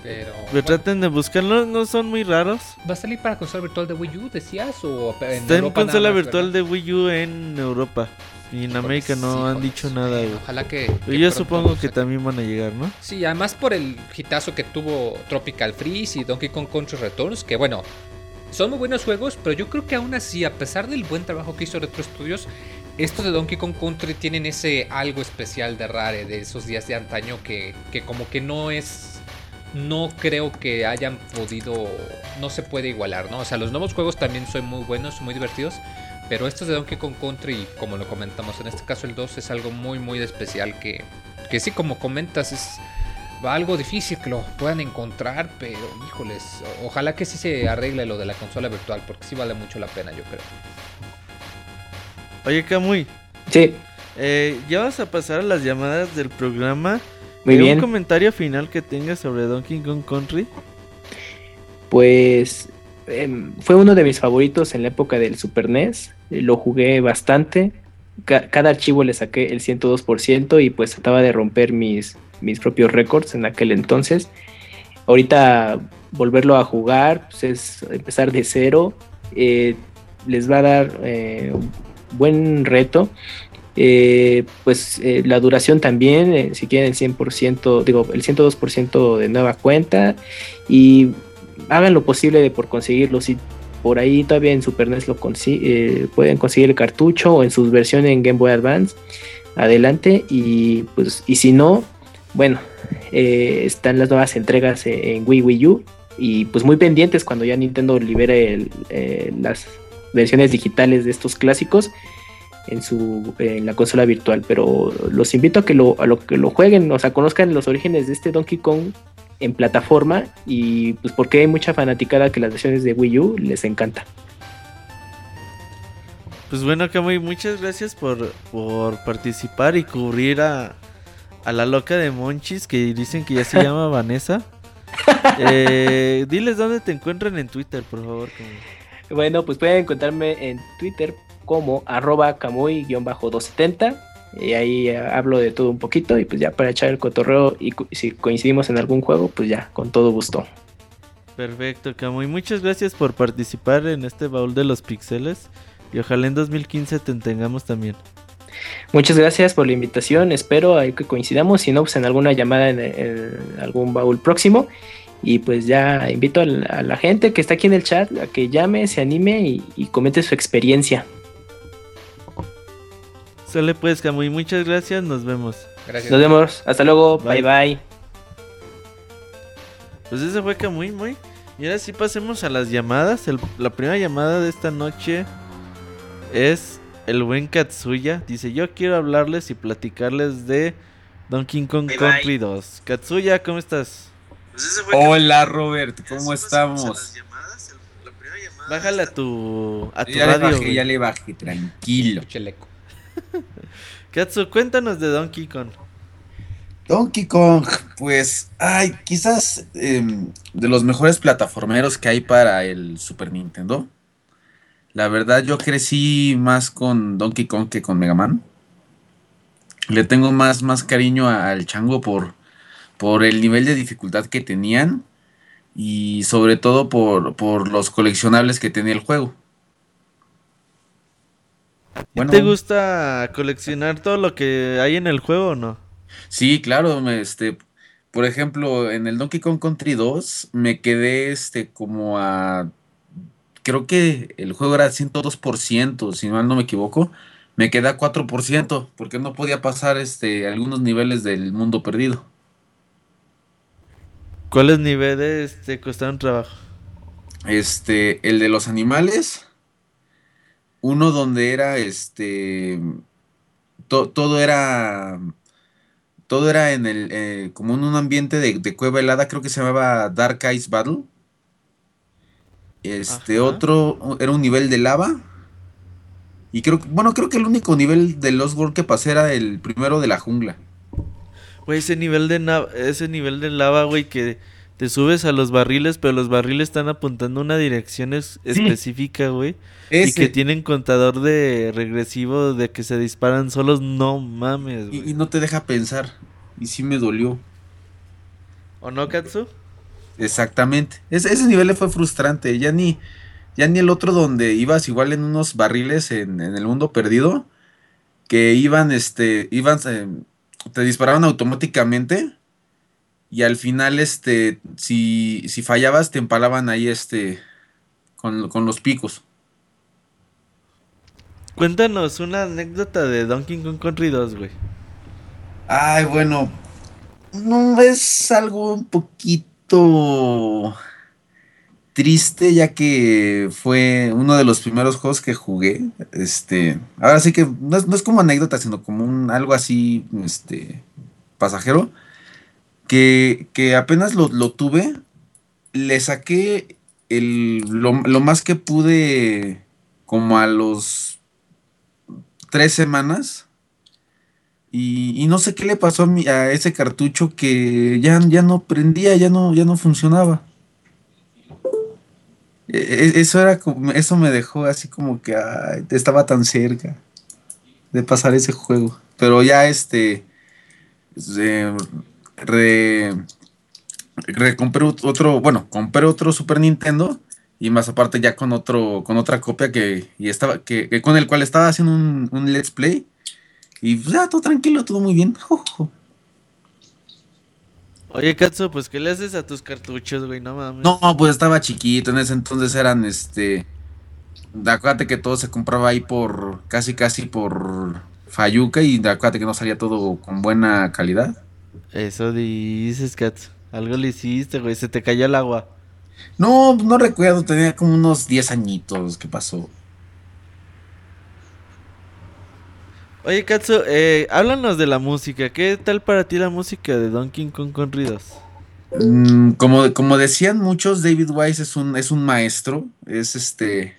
Pero, pero traten de buscarlo, no son muy raros. ¿Va a salir para consola virtual de Wii U, decías? O en Está en consola virtual de Wii U en Europa. Y en América no han dicho nada, Ojalá que. yo supongo que también van a llegar, ¿no? Sí, además por el hitazo que tuvo Tropical Freeze y Donkey Kong Country Returns, que bueno, son muy buenos juegos, pero yo creo que aún así, a pesar del buen trabajo que hizo Retro Studios, estos de Donkey Kong Country tienen ese algo especial de rare de esos días de antaño que, que como que no es no creo que hayan podido, no se puede igualar, ¿no? O sea, los nuevos juegos también son muy buenos, muy divertidos, pero estos de Donkey Kong Country, como lo comentamos, en este caso el 2 es algo muy muy especial que, que sí, como comentas, es algo difícil que lo puedan encontrar, pero híjoles, ojalá que sí se arregle lo de la consola virtual, porque sí vale mucho la pena, yo creo. Oye, Camuy. Sí. Eh, ya vas a pasar a las llamadas del programa. Muy bien. ¿Un comentario final que tengas sobre Donkey Kong Country? Pues em, fue uno de mis favoritos en la época del Super NES lo jugué bastante. cada archivo le saqué el 102% y pues trataba de romper mis, mis propios récords en aquel entonces. Ahorita volverlo a jugar pues es empezar de cero. Eh, les va a dar eh, buen reto. Eh, pues la duración también, si quieren el 100%, digo, el 102% de nueva cuenta y hagan lo posible de por conseguirlo. Si por ahí todavía en Super NES lo eh, pueden conseguir el cartucho o en sus versiones en Game Boy Advance. Adelante y pues y si no, bueno, eh, están las nuevas entregas en Wii Wii U y pues muy pendientes cuando ya Nintendo libere eh, las versiones digitales de estos clásicos en su en la consola virtual, pero los invito a que lo a lo que lo jueguen, o sea, conozcan los orígenes de este Donkey Kong en plataforma y pues porque hay mucha fanaticada que las versiones de Wii U les encanta. Pues bueno, Kamui, muchas gracias por, participar y cubrir a, a la loca de Monchis que dicen que ya se llama Vanessa. Eh, diles dónde te encuentran en Twitter, por favor. Bueno, pues pueden encontrarme en Twitter como arroba camuy-270 y ahí hablo de todo un poquito y pues ya para echar el cotorreo y si coincidimos en algún juego, pues ya, con todo gusto. Perfecto, Camuy. Muchas gracias por participar en este baúl de los pixeles y ojalá en 2015 te tengamos también. Muchas gracias por la invitación, espero que coincidamos, si no, pues en alguna llamada en, algún baúl próximo. Y pues ya invito a la, gente que está aquí en el chat a que llame, se anime y, y comente su experiencia. Sale pues, Camuy. Muchas gracias. Nos vemos. Gracias. Nos vemos. Hasta luego. Bye bye. Pues ese fue Camuy, muy. Y ahora sí pasemos a las llamadas. la primera llamada de esta noche es el buen Katsuya. Dice, yo quiero hablarles y platicarles de Donkey Kong Country 2. Katsuya, ¿cómo estás? Pues Hola Robert, ¿cómo estamos? Bájale a tu, a tu ya radio. Le bajé, ya le bajé, tranquilo. Cheleco. Katsu, cuéntanos de Donkey Kong. Donkey Kong, pues, ay, quizás em, de los mejores plataformeros que hay para el Super Nintendo. La verdad, yo crecí más con Donkey Kong que con Mega Man. Le tengo más, más cariño al chango por, por el nivel de dificultad que tenían y sobre todo por, por los coleccionables que tenía el juego. ¿Te gusta coleccionar todo lo que hay en el juego o no? Sí, claro, este, por ejemplo, en el Donkey Kong Country 2 me quedé este como a creo que el juego era 102%, si mal no me equivoco. Me quedé a 4% porque no podía pasar este algunos niveles del mundo perdido. ¿Cuáles niveles te costaron trabajo? Este, el de los animales uno donde era este todo era todo era en el eh, como en un ambiente de, cueva helada creo que se llamaba Dark Ice Battle. Este otro era un nivel de lava. Y creo bueno creo que el único nivel de Lost World que pasé era el primero de la jungla güey ese nivel de ese nivel de lava güey que te subes a los barriles, pero los barriles están apuntando una dirección es- Sí. específica, güey. Y que tienen contador de regresivo de que se disparan solos. No mames, Y, güey. y no te deja pensar. Y sí me dolió. ¿O no, Katsu? Exactamente. Ese, ese nivel le fue frustrante. Ya ni, ya ni el otro donde ibas igual en unos barriles en, en el mundo perdido. Que iban, este, iban, eh, te disparaban automáticamente. Y al final, este, si, si fallabas, te empalaban ahí, este, con, con los picos. Cuéntanos una anécdota de Donkey Kong Country 2, güey. Ay, bueno. No es algo un poquito triste, ya que fue uno de los primeros juegos que jugué. Este, ahora sí que no es, no es como anécdota, sino como un algo así, este, pasajero. Que, que apenas lo, lo tuve, le saqué el, lo, lo más que pude, como a los tres semanas. Y, no sé qué le pasó a, a ese cartucho que ya, ya no prendía, ya no, ya no funcionaba. E- e- Eso era eso me dejó así como que ay, estaba tan cerca de pasar ese juego. Pero ya este re, otro, bueno, compré otro Super Nintendo y más aparte ya con otro, con otra copia que, y estaba, que, que con el cual estaba haciendo un, un Let's Play. Y pues, ya, todo tranquilo, todo muy bien. Oye, Katsu, pues ¿qué le haces a tus cartuchos, güey? No mames. No, pues estaba chiquito, en ese entonces eran este. Acuérdate que todo se compraba ahí por. casi casi por Fayuca y acuérdate que no salía todo con buena calidad. Eso dices, Katsu. Algo le hiciste, güey. Se te cayó el agua. No, no recuerdo, tenía como unos 10 añitos que pasó. Oye, Katsu, eh, háblanos de la música. ¿Qué tal para ti la música de Donkey Kong Country 2? Mm, como, como decían muchos, David Wise es un, es un maestro. Es este.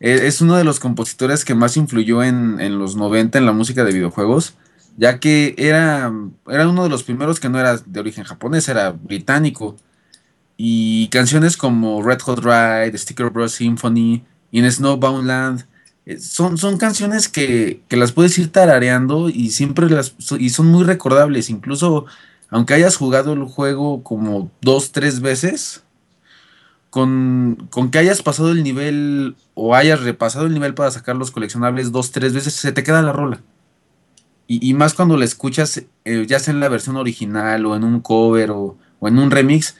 e- Es uno de los compositores que más influyó en, en los 90 en la música de videojuegos. Ya que era, era uno de los primeros que no era de origen japonés, era británico. Y canciones como Red Hot Ride, Sticker Bros Symphony, In Snowbound Land, son, son canciones que, que las puedes ir tarareando y siempre las y son muy recordables. Incluso aunque hayas jugado el juego como dos, tres veces, con, con que hayas pasado el nivel o hayas repasado el nivel para sacar los coleccionables dos, tres veces, se te queda la rola. Y, y más cuando la escuchas, eh, ya sea en la versión original o en un cover o, o en un remix,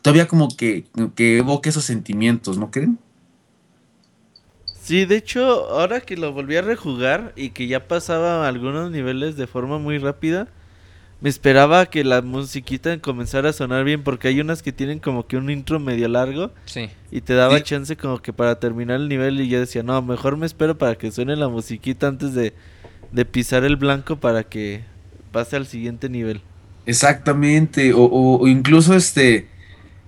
todavía como que, que evoque esos sentimientos, ¿no creen? Sí, de hecho, ahora que lo volví a rejugar y que ya pasaba algunos niveles de forma muy rápida, me esperaba que la musiquita comenzara a sonar bien porque hay unas que tienen como que un intro medio largo Sí. y te daba Sí. chance como que para terminar el nivel y yo decía, no, mejor me espero para que suene la musiquita antes de, de pisar el blanco para que pase al siguiente nivel. Exactamente, o, o- o incluso este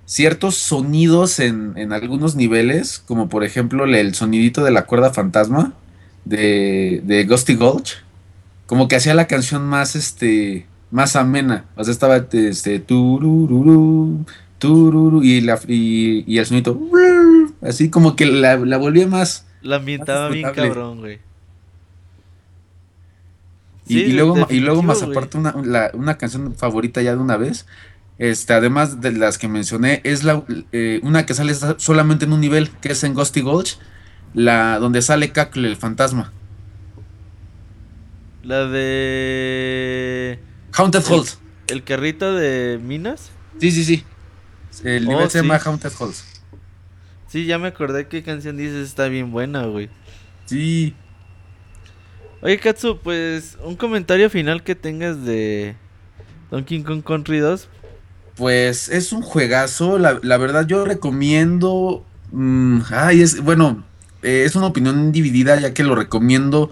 ciertos sonidos en, en algunos niveles, como por ejemplo el, sonidito de la cuerda fantasma de, de Ghosty Gulch, como que hacía la canción más este más amena, o sea, estaba este turururu, tururu, y, la, y, y el sonito así como que la, la volvía más La ambientaba bien cabrón, güey. Y, Sí, y luego, y luego más aparte una, la- una canción favorita ya de una vez, este, además de las que mencioné, es la, eh, una que sale sa- solamente en un nivel, que es en Ghosty Gulch, la, donde sale Cackle, el fantasma. La de... Haunted Halls. El carrito de minas. Sí, sí, sí. El Oh, nivel se sí. llama Haunted Halls. Sí, ya me acordé qué canción dices, está bien buena, güey. Sí. Oye, Katsu, pues un comentario final que tengas de Donkey Kong Country 2. Pues es un juegazo, la, la verdad yo recomiendo, mm, ay, es, bueno, eh, es una opinión dividida ya que lo recomiendo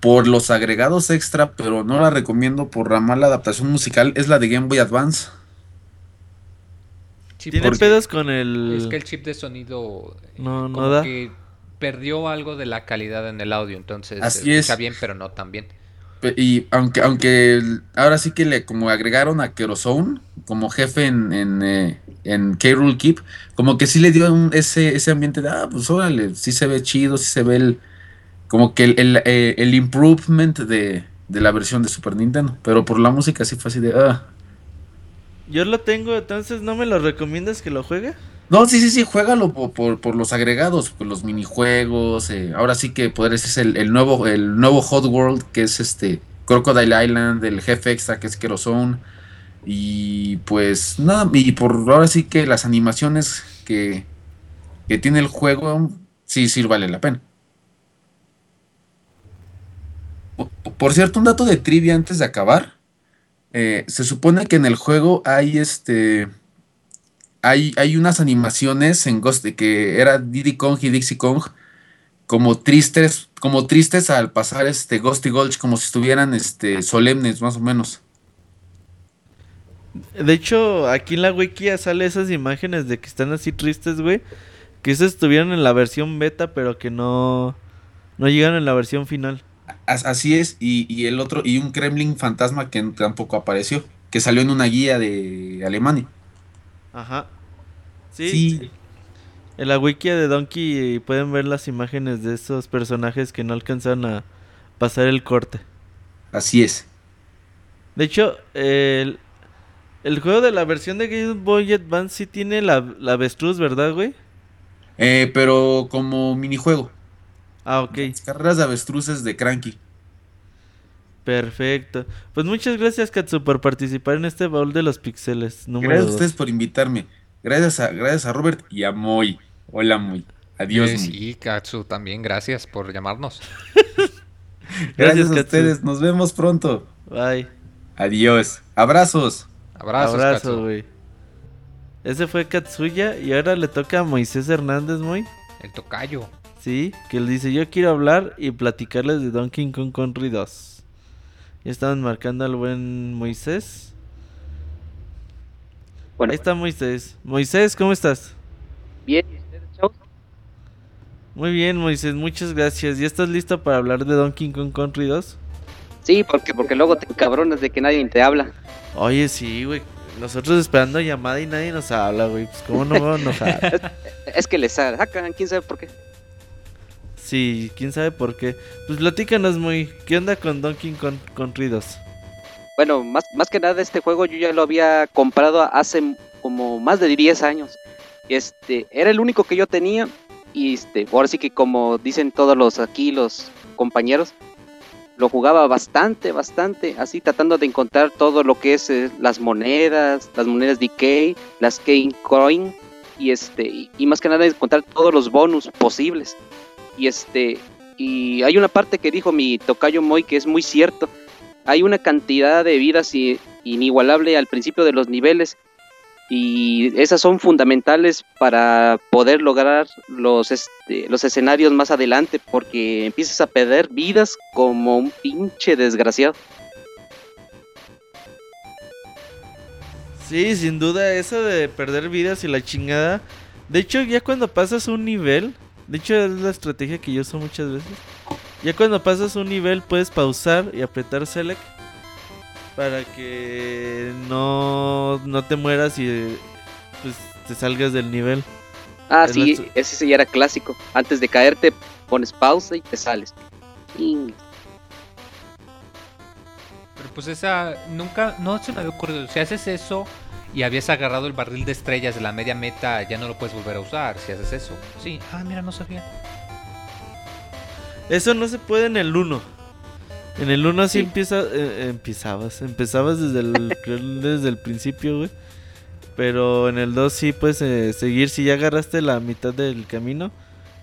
por los agregados extra, pero no la recomiendo por la mala adaptación musical, es la de Game Boy Advance. Sí, Tiene porque pedos con el... Es que el chip de sonido eh, No, no como da. que perdió algo de la calidad en el audio, entonces Así se escucha es. bien, pero no tan bien. Y aunque, aunque ahora sí que le como agregaron a Kerozone como jefe en, en, eh, en K-Rule Keep, como que sí le dio ese, ese ambiente de, ah, pues órale, sí se ve chido, sí se ve el, como que el, el, eh, el improvement de, de la versión de Super Nintendo, pero por la música sí fue así de, ah. Yo lo tengo, entonces ¿no me lo recomiendas que lo juegue? No, sí, sí, sí, juégalo por, por, por los agregados, por los minijuegos. eh, ahora sí que poder es el, el nuevo, el nuevo Hot World, que es este Crocodile Island, el jefe extra que es Kerozone. Y pues nada, y por ahora sí que las animaciones que, que tiene el juego, sí, sí vale la pena. Po- Por cierto, un dato de trivia antes de acabar. eh, se supone que en el juego hay este hay, hay unas animaciones en Ghost que era Diddy Kong y Dixie Kong como tristes, como tristes al pasar este Ghosty Gulch, como si estuvieran este solemnes, más o menos. De hecho, aquí en la wiki sale esas imágenes de que están así tristes, güey. Que esos estuvieron en la versión beta, pero que no, no llegaron en la versión final. As- así es, y, y el otro, y un Kremlin fantasma que tampoco apareció, que salió en una guía de Alemania. Ajá. Sí. Sí. En la wiki de Donkey pueden ver las imágenes de esos personajes que no alcanzan a pasar el corte. Así es. De hecho, el, el juego de la versión de Game Boy Advance sí tiene la, la avestruz, ¿verdad, güey? Eh, pero como minijuego. Ah, ok. Las carreras de avestruces de Cranky. Perfecto. Pues muchas gracias, Katsu, por participar en este baúl de los pixeles. Número Gracias a ustedes por invitarme. Gracias a, gracias a Robert y a Moy. Hola Moy. Adiós. Eh, Moy. sí, Katsu, también gracias por llamarnos. Gracias, Gracias, a ustedes. Nos vemos pronto. Bye. Adiós. Abrazos. Abrazos, Abrazo, Katsu. güey. Ese fue Katsuya y ahora le toca a Moisés Hernández, muy. El tocayo. Sí, que él dice, yo quiero hablar y platicarles de Donkey Kong Country 2. Ya estaban marcando al buen Moisés. Bueno, Ahí está Moisés. Moisés, ¿cómo estás? bien, ¿y chavos? Muy bien, Moisés, muchas gracias. ¿Ya estás listo para hablar de Donkey Kong Country 2? Sí, porque, porque luego te cabronas de que nadie te habla. Oye, sí, güey. Nosotros esperando llamada y nadie nos habla, güey. Pues, ¿cómo no voy a enojar? Es que les sacan, quién sabe por qué. Sí, quién sabe por qué. Pues platícanos, muy. ¿Qué onda con Donkey Kong Country 2? Bueno, más, más que nada este juego yo ya lo había comprado hace como más de 10 años. Este, era el único que yo tenía y este, ahora sí que como dicen todos los aquí los compañeros, lo jugaba bastante, bastante, así tratando de encontrar todo lo que es eh, las monedas, las monedas decay, las Kane Coin y este y, y más que nada encontrar todos los bonus posibles. Y este y hay una parte que dijo mi tocayo Moy que es muy cierto hay una cantidad de vidas inigualable al principio de los niveles y esas son fundamentales para poder lograr los, este, los escenarios más adelante porque empiezas a perder vidas como un pinche desgraciado. Sí, sin duda, eso de perder vidas y la chingada. De hecho, ya cuando pasas un nivel, de hecho es la estrategia que yo uso muchas veces. Ya cuando pasas un nivel puedes pausar y apretar select para que no, no te mueras y pues te salgas del nivel. Ah, Es sí, la- ese sí ya era clásico. Antes de caerte pones pausa y te sales. Y Pero pues esa nunca, no se me había ocurrido. Si haces eso y habías agarrado el barril de estrellas de la media meta, ya no lo puedes volver a usar si haces eso. Sí, ah, mira, no sabía. Eso no se puede en el 1. En el 1 sí, Sí. empieza, eh, empezabas, empezabas desde el, desde el principio, güey. Pero en el 2 sí puedes eh, seguir, si ya agarraste la mitad del camino,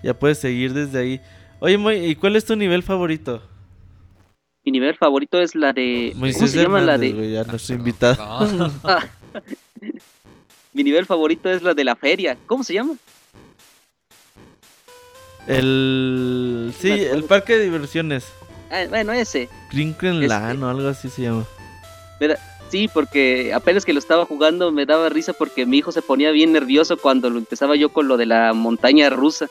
ya puedes seguir desde ahí. Oye, Moy, ¿y cuál es tu nivel favorito? mi nivel favorito es la de... ¿Cómo se llama la de...? güey, ya nuestro No, invitado. mi nivel favorito es la de la feria. ¿Cómo se llama? El... Sí, el parque de diversiones. Ah, bueno, ese. Crinklenland o algo así se llama. Sí, porque apenas que lo estaba jugando me daba risa porque mi hijo se ponía bien nervioso cuando lo empezaba yo con lo de la montaña rusa.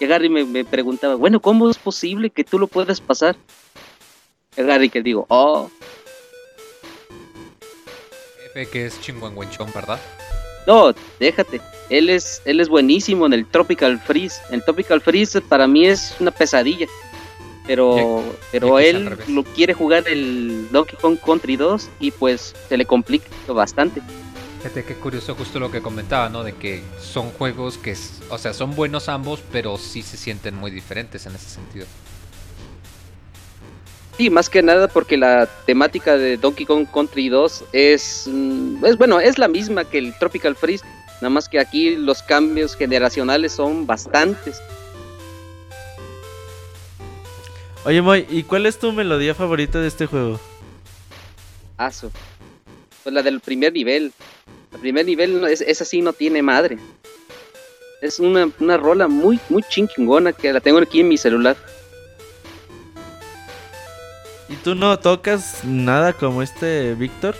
Y Gary me, me preguntaba, bueno, ¿cómo es posible que tú lo puedas pasar? agarre y que digo, oh, Que es chingüengüenchón, ¿verdad? no, déjate. Él es, él es buenísimo en el Tropical Freeze. El Tropical Freeze para mí es una pesadilla. Pero, pero él lo quiere jugar el Donkey Kong Country 2 y pues se le complica bastante. Fíjate qué curioso justo lo que comentaba, ¿no? De que son juegos que, o sea, son buenos ambos, pero sí se sienten muy diferentes en ese sentido. Sí, más que nada porque la temática de Donkey Kong Country 2 es, mm, es bueno, es la misma que el Tropical Freeze, nada más que aquí los cambios generacionales son bastantes. Oye, Moy, ¿y cuál es tu melodía favorita de este juego? Aso. Pues la del primer nivel. El primer nivel es, esa sí no tiene madre. Es una, una rola muy, muy chingona que la tengo aquí en mi celular. ¿Y tú no tocas nada como este Víctor?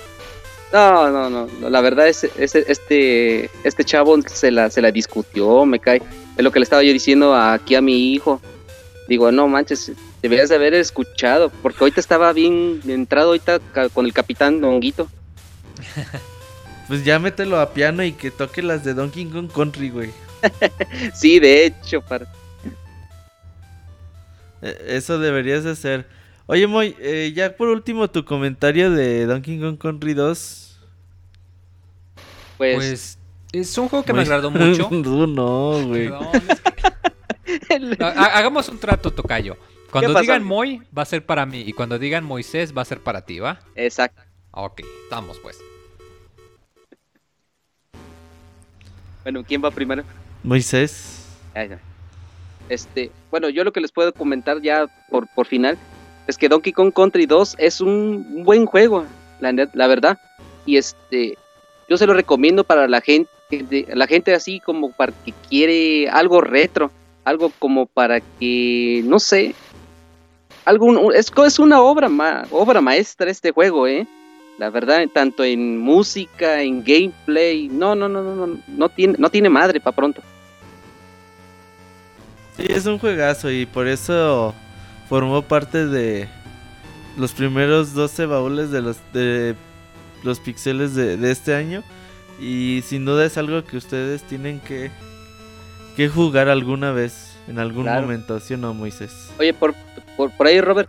No, no, no, la verdad es, es- este, este chavo se la, se la discutió, me cae. Es lo que le estaba yo diciendo aquí a mi hijo. Digo, no manches, deberías de haber escuchado, porque ahorita estaba bien entrado ahorita con el capitán Donguito. Pues ya mételo a piano y que toque las de Donkey Kong Country, güey. Sí, de hecho, par. Eh, Eso deberías de hacer. Oye, Moy, eh, ya por último tu comentario de Donkey Kong Country 2. Pues, Pues es un juego que me agradó mucho. Tú no, güey. Perdón, es que- Ha- ha- Hagamos un trato, Tocayo. Cuando digan? Moy, va a ser para mí. Y cuando digan Moisés, va a ser para ti, ¿va? exacto. Ok, estamos pues. Bueno, ¿quién va primero? Moisés. Ahí está. Este, bueno, yo lo que les puedo comentar ya por, por final es que Donkey Kong Country 2 es un buen juego, la, verdad. Y este, yo se lo recomiendo para la gente, la gente así como para que quiere algo retro, algo como para que, no sé, algo, un- es, es una obra, ma- obra maestra este juego, ¿eh? La verdad, tanto en música, en gameplay, no, no, no, no, no, no tiene, no tiene madre para pronto. Sí, es un juegazo y por eso formó parte de los primeros 12 baúles de los, de los pixeles de, de este año. Y sin duda es algo que ustedes tienen que, que jugar alguna vez, en algún Claro. momento, ¿sí o no, Moisés? Oye, por, por, por ahí, Robert,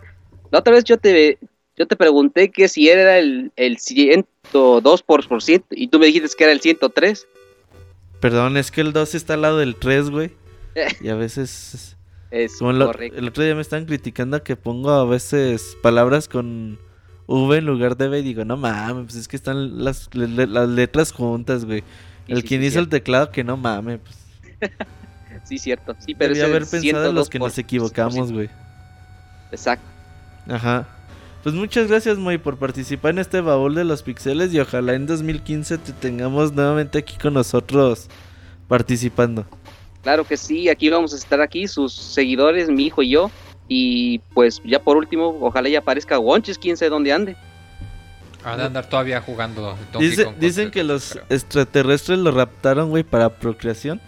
la otra vez yo te, yo te pregunté que si era el, el 102% por, por ciento, y tú me dijiste que era el 103. Perdón, es que el 2 está al lado del 3, güey. Y a veces... Es Como lo- correcto. el otro día me están criticando que pongo a veces palabras con V en lugar de B y digo, no mames, pues es que están las, le- le- las letras juntas, güey. El sí, quien sí, hizo el teclado que no mames, pues Sí, cierto. Sí, pero debía haber pensado en los que 102%, nos equivocamos, güey. Exacto. Ajá. Pues muchas gracias, Moy, por participar en este baúl de los pixeles y ojalá en 2015 te tengamos nuevamente aquí con nosotros participando. Claro que sí, aquí vamos a estar aquí, sus seguidores, mi hijo y yo. Y pues ya por último, ojalá ya aparezca Wonches, quién sabe dónde ande. Han de andar todavía jugando Donkey Dice- Kong dicen que los extraterrestres lo raptaron, güey, para procreación.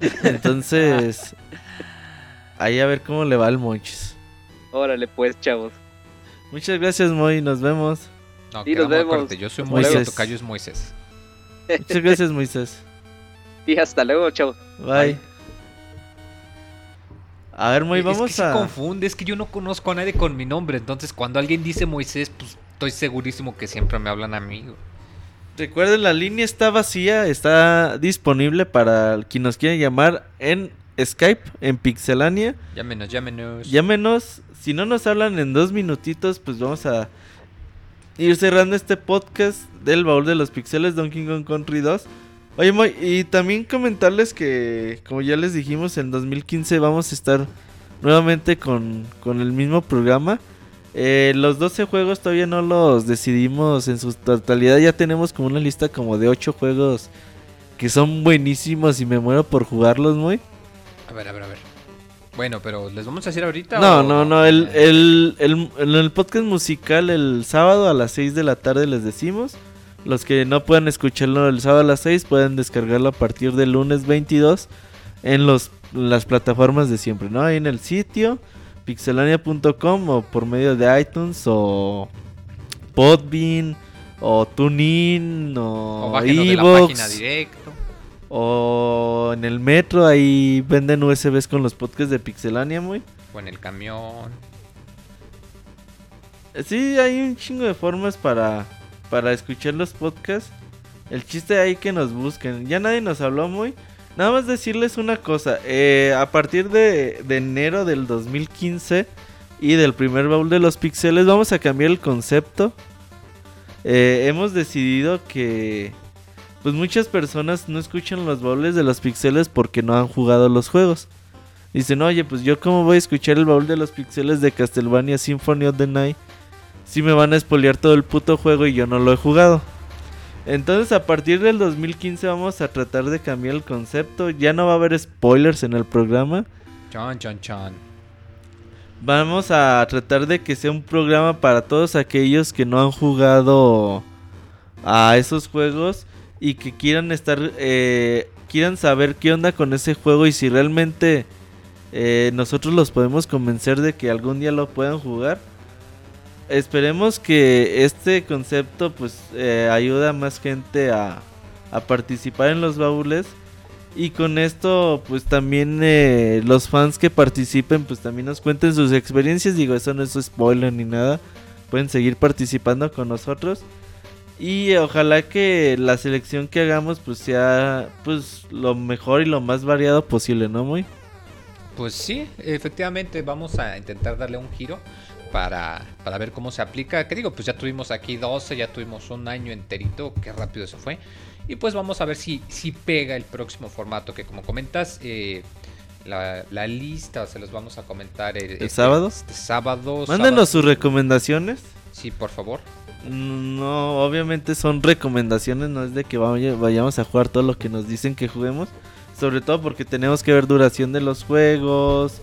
Entonces, ahí a ver cómo le va al Monchis. Órale pues, chavos. Muchas gracias, Moy, nos vemos. No, Sí, nos vemos. corte. Yo soy Moisés. Moisés. Tocayo es Moisés. Muchas gracias, Moisés. Y hasta luego, chavos. Bye. A ver, Moy, Es vamos que se confunde, es que yo no conozco a nadie con mi nombre. Entonces, cuando alguien dice Moisés, pues estoy segurísimo que siempre me hablan a mí. güey. Recuerden, la línea está vacía, está disponible para quien nos quiera llamar en Skype, en Pixelania. Llámenos, llámenos. Llámenos, si no nos hablan en dos minutitos, pues vamos a ir cerrando este podcast del baúl de los pixeles Donkey Kong Country 2. Oye, Moy, y también comentarles que, como ya les dijimos, en 2015 vamos a estar nuevamente con, con el mismo programa. Eh, los 12 juegos todavía no los decidimos en su totalidad. Ya tenemos como una lista como de 8 juegos que son buenísimos y me muero por jugarlos, muy. A ver, a ver, a ver. Bueno, pero ¿les vamos a decir ahorita? No, o no, no. El, el, el- en el podcast musical el sábado a las 6 de la tarde les decimos. Los que no puedan escucharlo el sábado a las 6 pueden descargarlo a partir del lunes 22 en los, las plataformas de siempre, ¿no? Ahí en el sitio pixelania.com o por medio de iTunes o Podbean o TuneIn O o, directo. o en el metro ahí venden USBs con los podcasts de Pixelania, muy. O en el camión. Sí, hay un chingo de formas para, para escuchar los podcasts. El chiste ahí que nos busquen. Ya nadie nos habló muy. Nada más decirles una cosa. eh, a partir de, enero del 2015 y del primer baúl de los pixeles vamos a cambiar el concepto. Eh, hemos decidido que pues muchas personas no escuchan los baúles de los pixeles porque no han jugado los juegos. Dicen, oye, pues yo cómo voy a escuchar el baúl de los pixeles de Castlevania Symphony of the Night si me van a spoilear todo el puto juego y yo no lo he jugado. Entonces a partir del 2015 vamos a tratar de cambiar el concepto. Ya no va a haber spoilers en el programa. Chan, chan, chan. Vamos a tratar de que sea un programa para todos aquellos que no han jugado a esos juegos y que quieran estar, eh, quieran saber qué onda con ese juego y si realmente eh, nosotros los podemos convencer de que algún día lo puedan jugar. Esperemos que este concepto pues eh, ayude a más gente a, a participar en los baúles. Y con esto, pues también eh, los fans que participen, pues también nos cuenten sus experiencias. Digo, eso no es spoiler ni nada. Pueden seguir participando con nosotros. Y ojalá que la selección que hagamos, pues sea pues lo mejor y lo más variado posible, ¿no, muy? Pues sí, efectivamente vamos a intentar darle un giro para, para ver cómo se aplica. Que digo, pues ya tuvimos aquí 12, ya tuvimos un año enterito, qué rápido se fue. Y pues vamos a ver si, si pega el próximo formato que como comentas, eh, la, la lista se los vamos a comentar el, este- sábado? Este sábado. Mándenos sus recomendaciones. Sí, por favor. No, obviamente son recomendaciones, no es de que vaya- vayamos a jugar todo lo que nos dicen que juguemos. Sobre todo porque tenemos que ver duración de los juegos,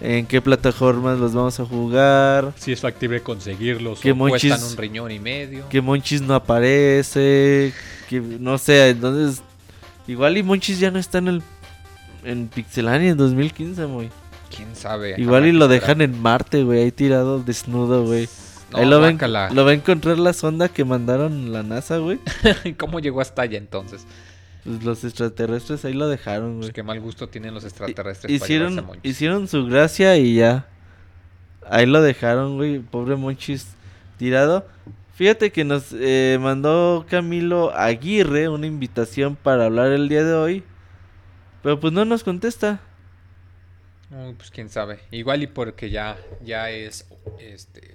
en qué plataformas los vamos a jugar, Si es factible conseguirlos. Que o cuestan monchis- un riñón y medio. que Monchis no aparece, que no sé, entonces igual y Monchis ya no está en el en Pixelania en 2015, muy. Quién sabe. Igual y lo dejan en Marte, güey, ahí tirado desnudo, güey. No, ahí lo ven, lo va a encontrar la sonda que mandaron la NASA, güey. ¿Cómo llegó hasta allá entonces? Pues los extraterrestres ahí lo dejaron, güey. Pues qué mal gusto tienen los extraterrestres Hicieron, para hicieron su gracia y ya. Ahí lo dejaron, güey. Pobre Monchis tirado. Fíjate que nos eh, mandó Camilo Aguirre una invitación para hablar el día de hoy. Pero pues no nos contesta. Pues quién sabe. Igual y porque ya, ya es, este...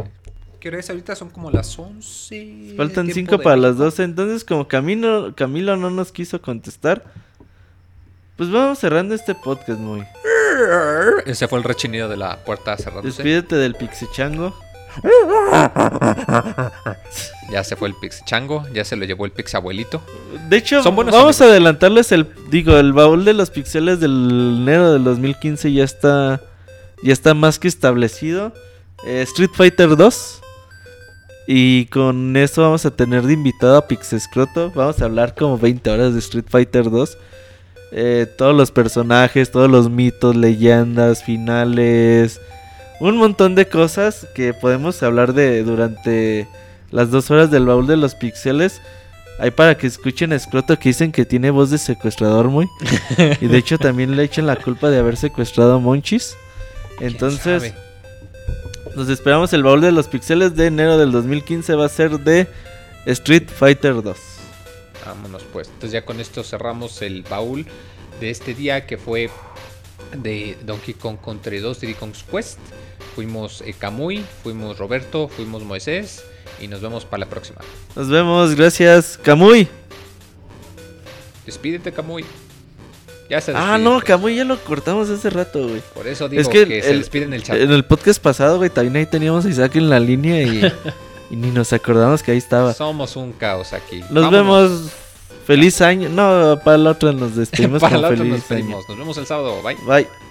¿Qué hora es? Ahorita son como las 11. Faltan tiempo 5 de para las México. 12. Entonces como Camilo, Camilo no nos quiso contestar. Pues vamos cerrando este podcast, muy. Ese fue el rechinido de la puerta cerrándose. Despídete del Pixichango. Ya se fue el Pix Chango, ya se lo llevó el Pix abuelito. De hecho, Son buenos vamos amigos. a adelantarles el, digo, el baúl de los pixeles del enero del 2015 ya está, ya está más que establecido. Eh, Street Fighter 2. Y con eso vamos a tener de invitado a Pixescroto. Vamos a hablar como 20 horas de Street Fighter 2. Eh, todos los personajes, todos los mitos, leyendas, finales. Un montón de cosas que podemos hablar de durante las dos horas del baúl de los pixeles. Hay para que escuchen a Scroto que dicen que tiene voz de secuestrador muy. y de hecho también le echan la culpa de haber secuestrado a Monchis. ¿Quién Entonces? Nos esperamos el baúl de los pixeles de enero del 2015 va a ser de Street Fighter 2. Vámonos pues. Entonces ya con esto cerramos el baúl de este día que fue de Donkey Kong Country 2 Diddy Kong's Quest. Fuimos eh, Kamui, fuimos Roberto, fuimos Moisés y nos vemos para la próxima. Nos vemos, gracias. Kamui. Despídete Kamui. Ya se Ah, no, pues. Kamui ya lo cortamos hace rato, güey. Por eso digo Es que que, se el- despide en el chat. En el podcast pasado, güey, también ahí teníamos a Isaac en la línea y, y ni nos acordamos que ahí estaba. Somos un caos aquí. Nos Vámonos. vemos. Feliz año. No, para la otra nos despedimos para con la otra nos feliz año. despedimos. Nos vemos el sábado. Bye. Bye.